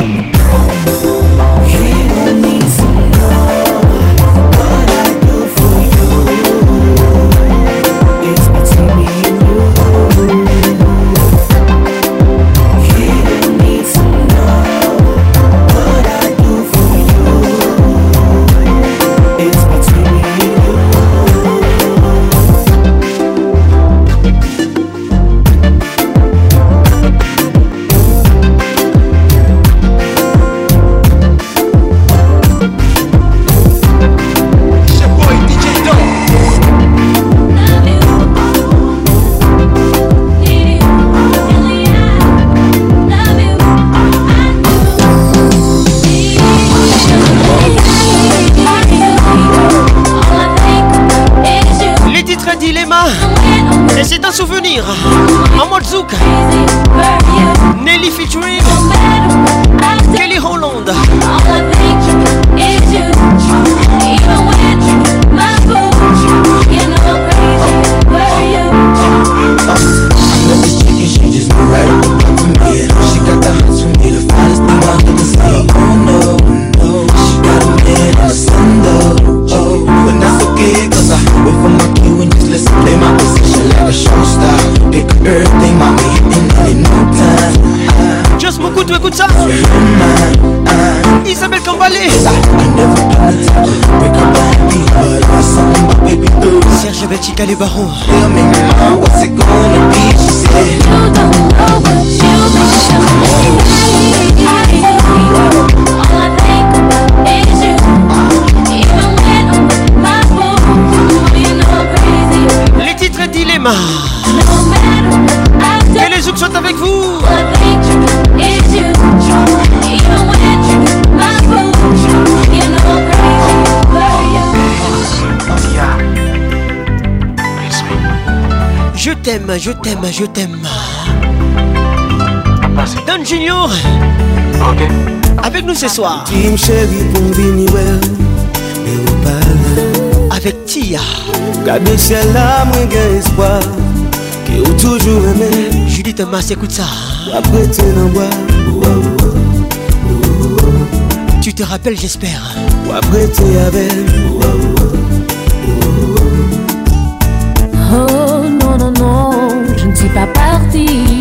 t'aime, je t'aime, je t'aime. Don Junior. Avec nous ce soir. Avec Tia. Garde ciel là, moi gain espoir. Qui ont toujours aimé. Judith Mas, écoute ça. Après, tu oh, oh, oh, Tu te rappelles, j'espère. après, tu avec. C'est pas parti.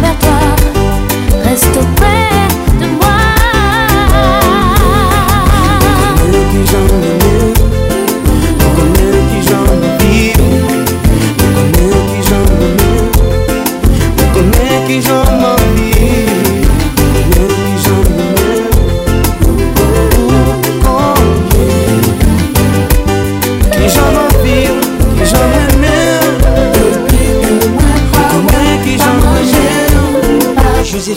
vers reste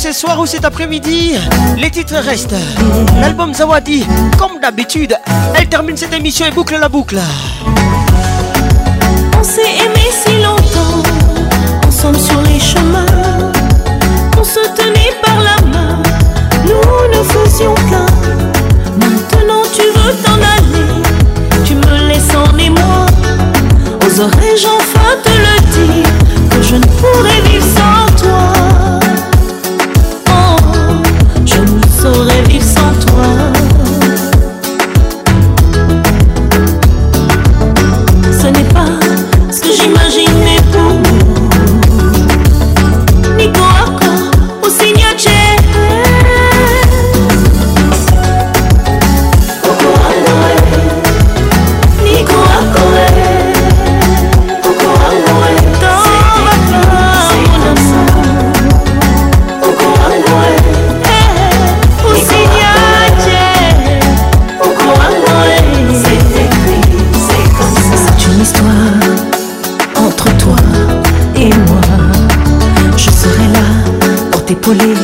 ce soir ou cet après-midi, les titres restent. L'album Zawadi, comme d'habitude, elle termine cette émission et boucle la boucle. On s'est aimé si longtemps, ensemble sur les chemins. On se tenait par la main, nous ne faisions qu'un. Maintenant tu veux t'en aller, tu me laisses en émoi. Oserais-je ¡Gracias!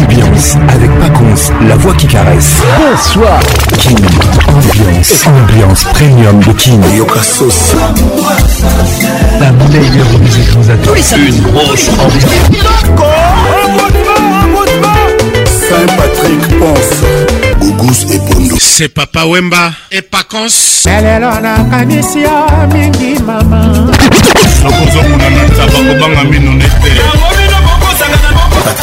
ambiance, avec Paconce, la voix qui caresse. Bonsoir. Kin, ambiance, ambiance premium de Kin. La meilleure musique nous Une grosse ambiance. Saint-Patrick pense. C'est Papa Wemba et Pacons.